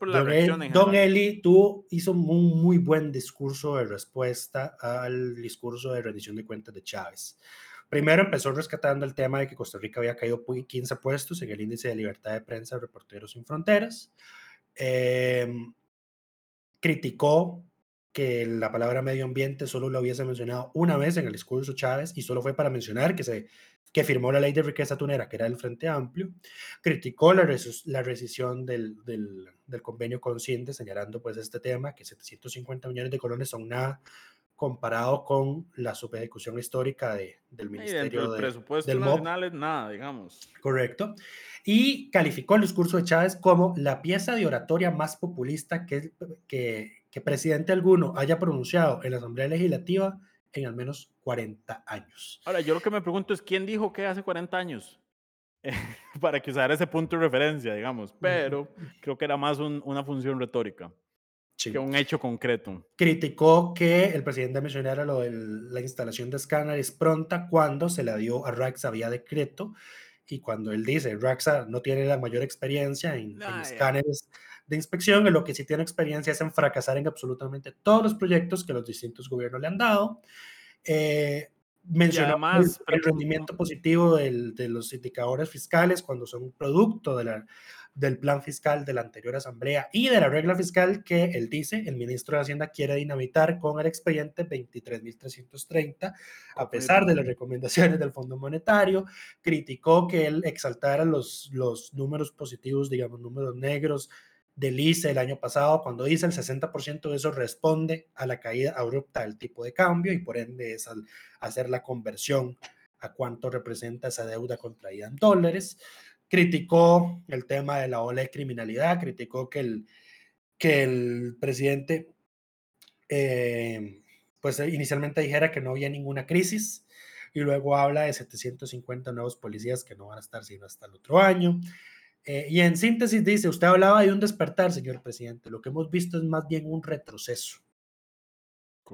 Don, Don, Eli tú hizo un muy buen discurso de respuesta al discurso de rendición de cuentas de Chávez. Primero empezó rescatando el tema de que Costa Rica había caído 15 puestos en el índice de libertad de prensa de Reporteros Sin Fronteras. Em, criticó que la palabra medio ambiente solo lo hubiese mencionado una vez en el discurso Chávez y solo fue para mencionar que se que firmó la ley de riqueza tunera, que era el Frente Amplio, criticó la, la rescisión del, del, del, convenio con CINDE, señalando pues este tema, que 750 millones de colones son nada comparado con la subejecución histórica de, del Ministerio del presupuesto del nacional es nada, digamos. Correcto. Y calificó el discurso de Chávez como la pieza de oratoria más populista que, que, que presidente alguno haya pronunciado en la Asamblea Legislativa en al menos 40 años. Ahora, yo lo que me pregunto es, ¿quién dijo que hace 40 años? Para que usara ese punto de referencia, digamos, pero creo que era más una función retórica que un hecho concreto. Criticó que el presidente mencionara lo de la instalación de escáneres pronta cuando se la dio a Raxa vía decreto y cuando él dice, Raxa no tiene la mayor experiencia en, en escáneres de inspección, en lo que sí tiene experiencia es en fracasar en absolutamente todos los proyectos que los distintos gobiernos le han dado. Eh, mencionó más el, rendimiento positivo de los indicadores fiscales cuando son producto de la, del plan fiscal de la anterior asamblea y de la regla fiscal que él dice, el ministro de Hacienda quiere dinamitar con el expediente 23.330, a pesar de las recomendaciones del Fondo Monetario, criticó que él exaltara los, los números positivos, digamos, números negros del ICE el año pasado, cuando dice el 60% de eso responde a la caída abrupta del tipo de cambio y por ende es hacer la conversión a cuánto representa esa deuda contraída en dólares. Criticó el tema de la ola de criminalidad, criticó que el, que el presidente eh, pues inicialmente dijera que no había ninguna crisis y luego habla de 750 nuevos policías que no van a estar sino hasta el otro año. Eh, y en síntesis dice, usted hablaba de un despertar, señor presidente. Lo que hemos visto es más bien un retroceso.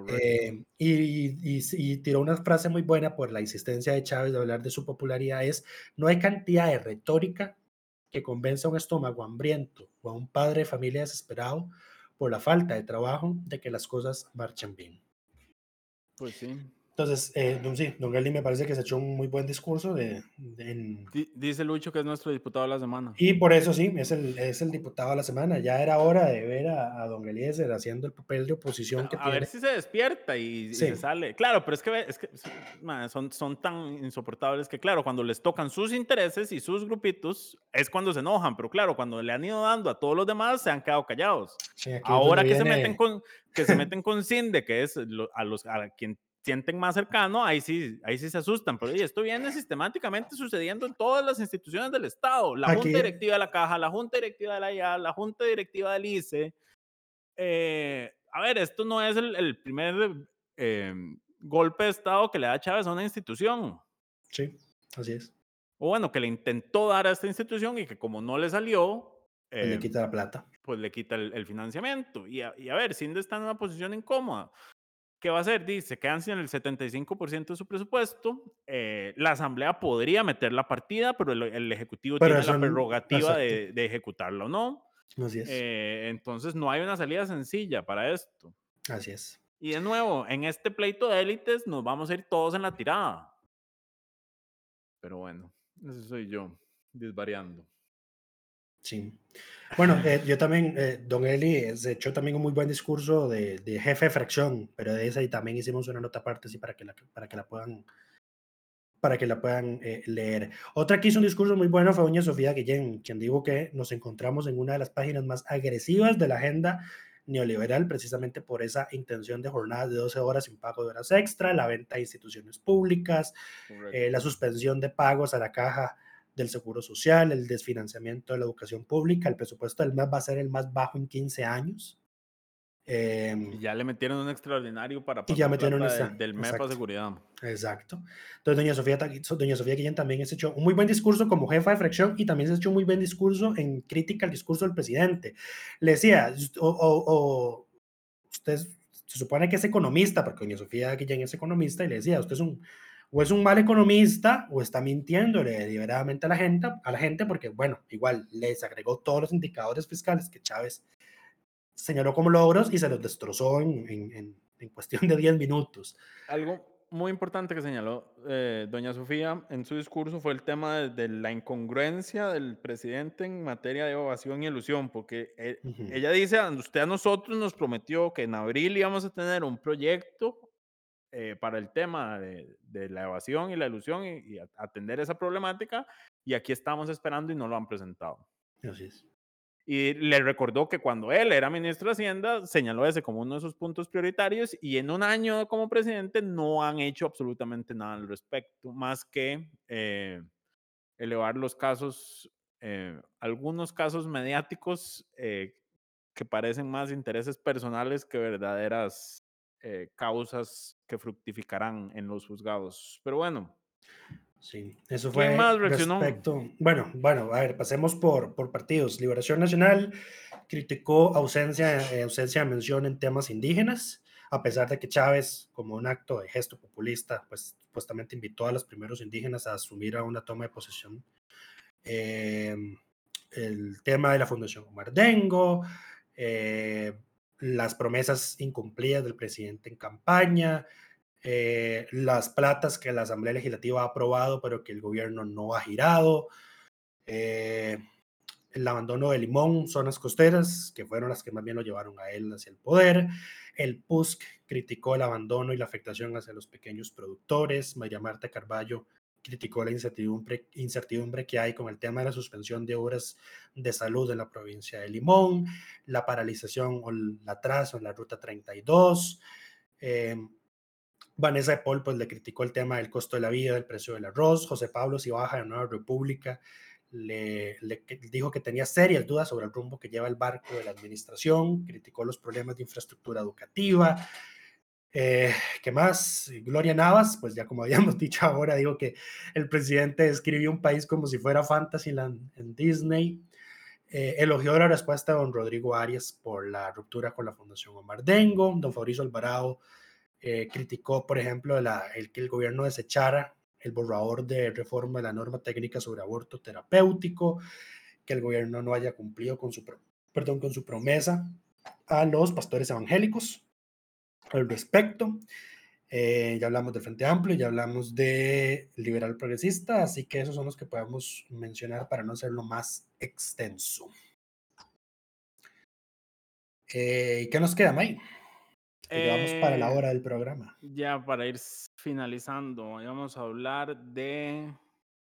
Eh, y, y, tiró una frase muy buena por la insistencia de Chávez de hablar de su popularidad, es, no hay cantidad de retórica que convenza a un estómago hambriento o a un padre de familia desesperado por la falta de trabajo de que las cosas marchen bien. Pues sí. Entonces, eh, don, sí, don Gali me parece que se echó un muy buen discurso. De, Dice Lucho que es nuestro diputado de la semana. Y por eso sí, es el, es el diputado de la semana. Ya era hora de ver a, don Eliezer haciendo el papel de oposición que a tiene. A ver si se despierta y, se sale. Claro, pero es que, es que son, son tan insoportables que, claro, cuando les tocan sus intereses y sus grupitos, es cuando se enojan. Pero claro, cuando le han ido dando a todos los demás, se han quedado callados. Ahora que se meten con que se meten con Cinde, que es a los a quien sienten más cercano, ahí sí, ahí sí se asustan. Pero esto viene sistemáticamente sucediendo en todas las instituciones del Estado. La Junta Directiva de la Caja, la Junta Directiva de la IA, la Junta Directiva del ICE. Eh, a ver, esto no es el, primer eh, golpe de Estado que le da Chávez a una institución. Sí, así es. O bueno, que le intentó dar a esta institución y que como no le salió... Pues le eh, quita la plata. Pues le quita el, financiamiento. Y a, y a ver, Cinde está en una posición incómoda. ¿Qué va a hacer? Dice, quedan sin el 75% de su presupuesto. Eh, la Asamblea podría meter la partida, pero el, Ejecutivo tiene la prerrogativa de, de, ejecutarla o no. Así es. Eh, entonces no hay una salida sencilla para esto. Así es. Y de nuevo, en este pleito de élites nos vamos a ir todos en la tirada. Pero bueno, ese soy yo, desvariando. Sí. Bueno, eh, yo también, eh, Don Eli, eh, se echó también un muy buen discurso de, de, jefe de fracción, pero de esa y también hicimos una nota aparte, sí, para que la, para que la puedan, para que la puedan leer. Otra que hizo un discurso muy bueno fue doña Sofía Guillén, quien dijo que nos encontramos en una de las páginas más agresivas de la agenda neoliberal, precisamente por esa intención de jornadas de 12 horas sin pago de horas extra, la venta de instituciones públicas, la suspensión de pagos a la caja del seguro social, el desfinanciamiento de la educación pública. El presupuesto del MEP va a ser el más bajo en 15 años. Em, y ya le metieron un extraordinario para y ya metieron un del MEP a seguridad. Exacto. Entonces, doña Sofía, doña Sofía Guillén también ha hecho un muy buen discurso como jefa de fracción y también se ha hecho un muy buen discurso en crítica al discurso del presidente. Le decía, o, o, usted se supone que es economista, porque doña Sofía Guillén es economista, y le decía, usted es un, o es un mal economista o está mintiéndole deliberadamente a la gente, a la gente porque, bueno, igual les agregó todos los indicadores fiscales que Chávez señaló como logros y se los destrozó en, en, en cuestión de 10 minutos. Algo muy importante que señaló eh, doña Sofía en su discurso fue el tema de, la incongruencia del presidente en materia de evasión y ilusión, porque eh, ella dice, usted a nosotros nos prometió que en abril íbamos a tener un proyecto eh, para el tema de, de, la evasión y la ilusión y, y, atender esa problemática, y aquí estamos esperando y no lo han presentado. Así es y le recordó que cuando él era ministro de Hacienda señaló ese como uno de sus puntos prioritarios y en un año como presidente no han hecho absolutamente nada al respecto, más que eh, elevar los casos, eh, algunos casos mediáticos eh, que parecen más intereses personales que verdaderas causas que fructificarán en los juzgados. Pero bueno, Sí, eso fue más respecto. Bueno, bueno, a ver, pasemos por, por partidos. Liberación Nacional criticó ausencia, eh, ausencia de mención en temas indígenas, a pesar de que Chávez, como un acto de gesto populista, pues supuestamente invitó a los primeros indígenas a asumir a una toma de posesión. Em, el tema de la Fundación Omar Dengo, eh, las promesas incumplidas del presidente en campaña, eh, las platas que la Asamblea Legislativa ha aprobado, pero que el gobierno no ha girado, eh, el abandono de Limón, zonas costeras, que fueron las que más bien lo llevaron a él hacia el poder. El PUSC criticó el abandono y la afectación hacia los pequeños productores. María Marta Carballo criticó la incertidumbre, incertidumbre que hay con el tema de la suspensión de obras de salud en la provincia de Limón, la paralización o el atraso en la ruta 32. Eh, Vanessa de Paul pues le criticó el tema del costo de la vida, del precio del arroz. José Pablo Cibaja de Nueva República le, dijo que tenía serias dudas sobre el rumbo que lleva el barco de la administración, criticó los problemas de infraestructura educativa. Eh, ¿Qué más? Gloria Navas, pues ya como habíamos dicho ahora, dijo que el presidente escribió un país como si fuera Fantasyland en Disney. Eh, elogió la respuesta de don Rodrigo Arias por la ruptura con la Fundación Omar Dengo. Don Fabricio Alvarado eh, criticó, por ejemplo, el que el gobierno desechara el borrador de reforma de la norma técnica sobre aborto terapéutico, que el gobierno no haya cumplido con su promesa a los pastores evangélicos al respecto. Eh, ya hablamos del Frente Amplio, ya hablamos de Liberal Progresista, así que esos son los que podemos mencionar para no hacerlo más extenso. Eh, ¿Qué nos queda, May? vamos para la eh, hora del programa. Ya para ir finalizando, vamos a hablar de,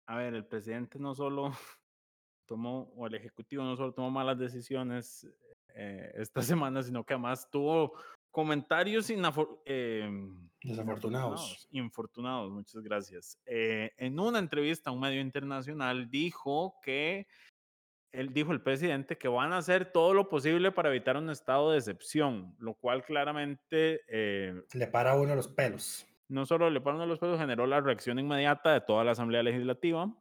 a ver, el presidente no solo tomó, o el ejecutivo no solo tomó malas decisiones eh, esta semana, sino que además tuvo comentarios em, desafortunados. Infortunados, muchas gracias. Eh, en una entrevista a un medio internacional dijo que él dijo el presidente que van a hacer todo lo posible para evitar un estado de excepción, lo cual claramente... Eh, le para uno los pelos. No solo le para uno los pelos, generó la reacción inmediata de toda la Asamblea Legislativa.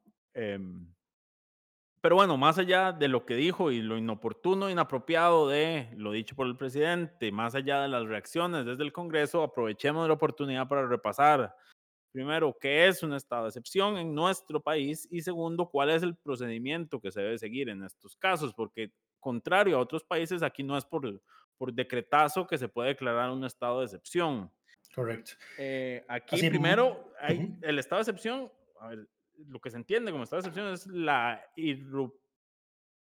Pero bueno, más allá de lo que dijo y lo inoportuno, inapropiado de lo dicho por el presidente, más allá de las reacciones desde el Congreso, aprovechemos la oportunidad para repasar primero, ¿qué es un estado de excepción en nuestro país? Y segundo, ¿cuál es el procedimiento que se debe seguir en estos casos? Porque contrario a otros países, aquí no es por, por decretazo que se puede declarar un estado de excepción. Correcto. Eh, aquí primero, hay el estado de excepción, a ver, lo que se entiende como estado de excepción es la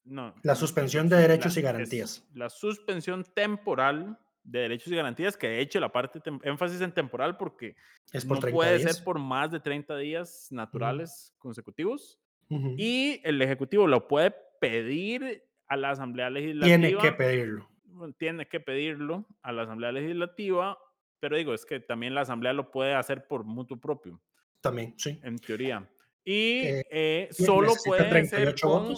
no, la suspensión de derechos y garantías. La suspensión temporal de derechos y garantías, que de hecho la parte énfasis en temporal porque es no puede ser por más de 30 días naturales consecutivos y el Ejecutivo lo puede pedir a la Asamblea Legislativa. Tiene que pedirlo. Tiene que pedirlo a la Asamblea Legislativa, pero digo, es que también la Asamblea lo puede hacer por mutuo propio. También, sí. En teoría. Y eh, solo puede ser con,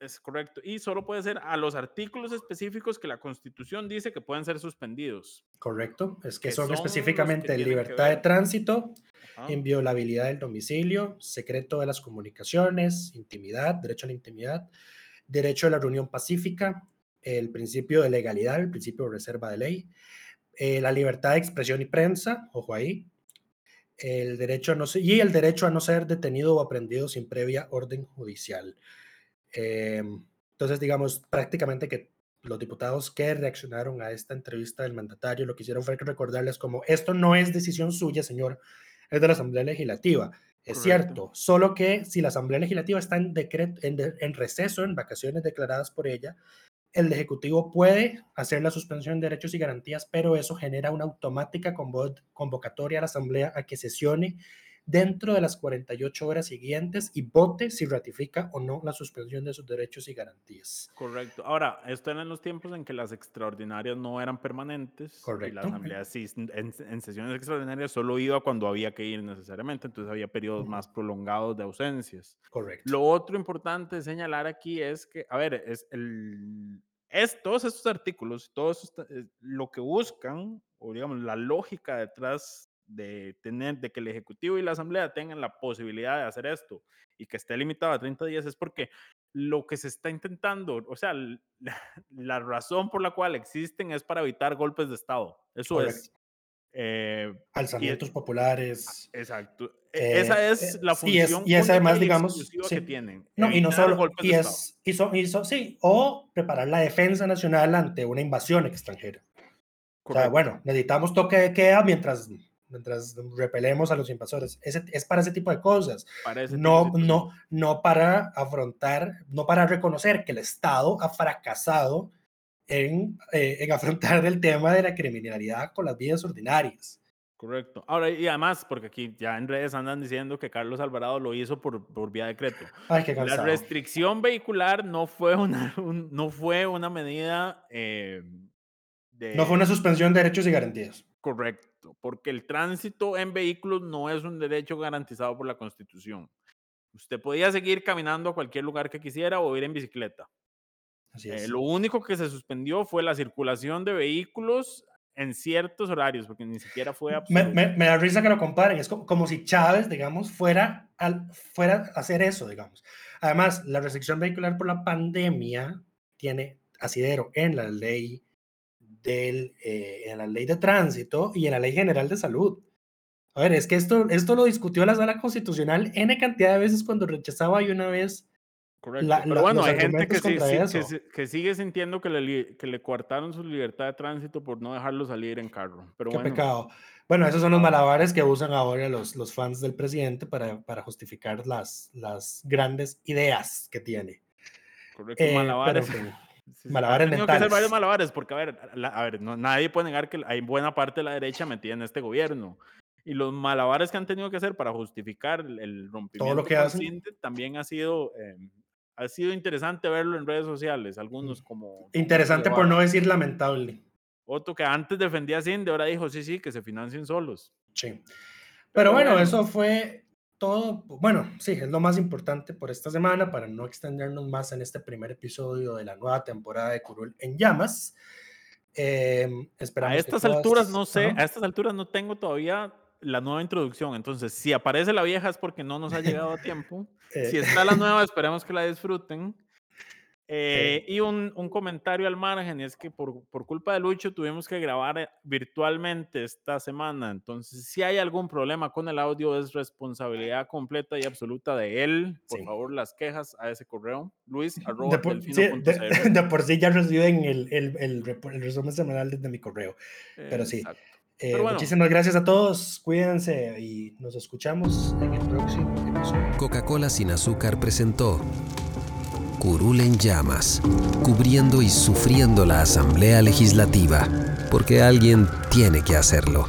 Es correcto. Y solo puede ser a los artículos específicos que la Constitución dice que pueden ser suspendidos. Correcto. Es que, son, específicamente libertad de tránsito, inviolabilidad del domicilio, secreto de las comunicaciones, intimidad, derecho a la intimidad, derecho a la reunión pacífica, el principio de legalidad, el principio de reserva de ley, eh, la libertad de expresión y prensa, ojo ahí, el derecho a no ser, y el derecho a no ser detenido o aprendido sin previa orden judicial. Em, entonces, digamos, prácticamente que los diputados que reaccionaron a esta entrevista del mandatario lo que hicieron fue recordarles como esto no es decisión suya, señor, es de la Asamblea Legislativa. Es cierto, solo que si la Asamblea Legislativa está en, decreto, en, receso, en vacaciones declaradas por ella, el Ejecutivo puede hacer la suspensión de derechos y garantías, pero eso genera una automática convocatoria a la Asamblea a que sesione dentro de las 48 horas siguientes y vote si ratifica o no la suspensión de sus derechos y garantías. Correcto. Ahora, esto era en los tiempos en que las extraordinarias no eran permanentes. Correcto. Y la Asamblea sí, en, sesiones extraordinarias solo iba cuando había que ir necesariamente, entonces había periodos más prolongados de ausencias. Correcto. Lo otro importante de señalar aquí es que, a ver, es el, es, todos estos artículos, todos eh, lo que buscan, o digamos, la lógica detrás de tener, de que el Ejecutivo y la Asamblea tengan la posibilidad de hacer esto y que esté limitado a 30 días es porque lo que se está intentando, o sea, la, razón por la cual existen es para evitar golpes de Estado. Eso es. Eh, Alzamientos populares. Exacto. E, esa eh, es la función y, es, además, digamos, que tienen. No, y no solo, y es, y sí, o preparar la defensa nacional ante una invasión extranjera. O sea, bueno, necesitamos toque de queda mientras mientras repelemos a los invasores. Es, para ese tipo de cosas. no, no, no para afrontar, no para reconocer que el Estado ha fracasado en, eh, en afrontar el tema de la criminalidad con las vías ordinarias. Correcto. Ahora, y además, porque aquí ya en redes andan diciendo que Carlos Alvarado lo hizo por, por vía decreto. Ay, qué la restricción vehicular no fue una, no fue una medida eh, de... No fue una suspensión de derechos y garantías. Correcto, porque el tránsito en vehículos no es un derecho garantizado por la Constitución. Usted podía seguir caminando a cualquier lugar que quisiera o ir en bicicleta. Así eh, es. lo único que se suspendió fue la circulación de vehículos en ciertos horarios, porque ni siquiera fue me, me, da risa que lo comparen, es como, si Chávez, digamos, fuera, al, fuera a hacer eso, digamos. Además, la restricción vehicular por la pandemia tiene asidero en la ley del, eh, en la ley de tránsito y en la ley general de salud. A ver, es que esto, esto lo discutió la sala constitucional N cantidad de veces cuando rechazaba y una vez. Correcto. Pero bueno, hay gente que, que, sigue sintiendo que le, que le coartaron su libertad de tránsito por no dejarlo salir en carro. Pero Qué pecado. Bueno, esos son los malabares que usan ahora los, los fans del presidente para, para justificar las, las grandes ideas que tiene. Correcto, eh, malabares. Malabares Tengo que hacer varios malabares, porque, a ver, a ver no, nadie puede negar que hay buena parte de la derecha metida en este gobierno. Y los malabares que han tenido que hacer para justificar el, rompimiento Todo lo que hacen. también ha sido, em, ha sido interesante verlo en redes sociales. Algunos mm. como... Interesante por no decir lamentable. Otro que antes defendía a Cinde, ahora dijo, sí, sí, que se financien solos. Sí. Pero, bueno, eso fue todo, bueno, sí, es lo más importante por esta semana para no extendernos más en este primer episodio de la nueva temporada de Curul en llamas. Eh, a estas alturas no sé, a estas alturas no tengo todavía la nueva introducción, entonces si aparece la vieja es porque no nos ha llegado a tiempo. Eh. Si está la nueva, esperemos que la disfruten. Eh, y un, un, comentario al margen es que por, por, culpa de Lucho tuvimos que grabar eh, virtualmente esta semana. Entonces, si hay algún problema con el audio, es responsabilidad completa y absoluta de él. Por favor, las quejas a ese correo. Luis, de por, sí, de, por sí ya reciben el, el, el, resumen semanal de mi correo. Pero sí. Eh, muchísimas gracias a todos, cuídense y nos escuchamos en el próximo episodio. Coca-Cola sin azúcar presentó Curul en llamas, cubriendo y sufriendo la Asamblea Legislativa, porque alguien tiene que hacerlo.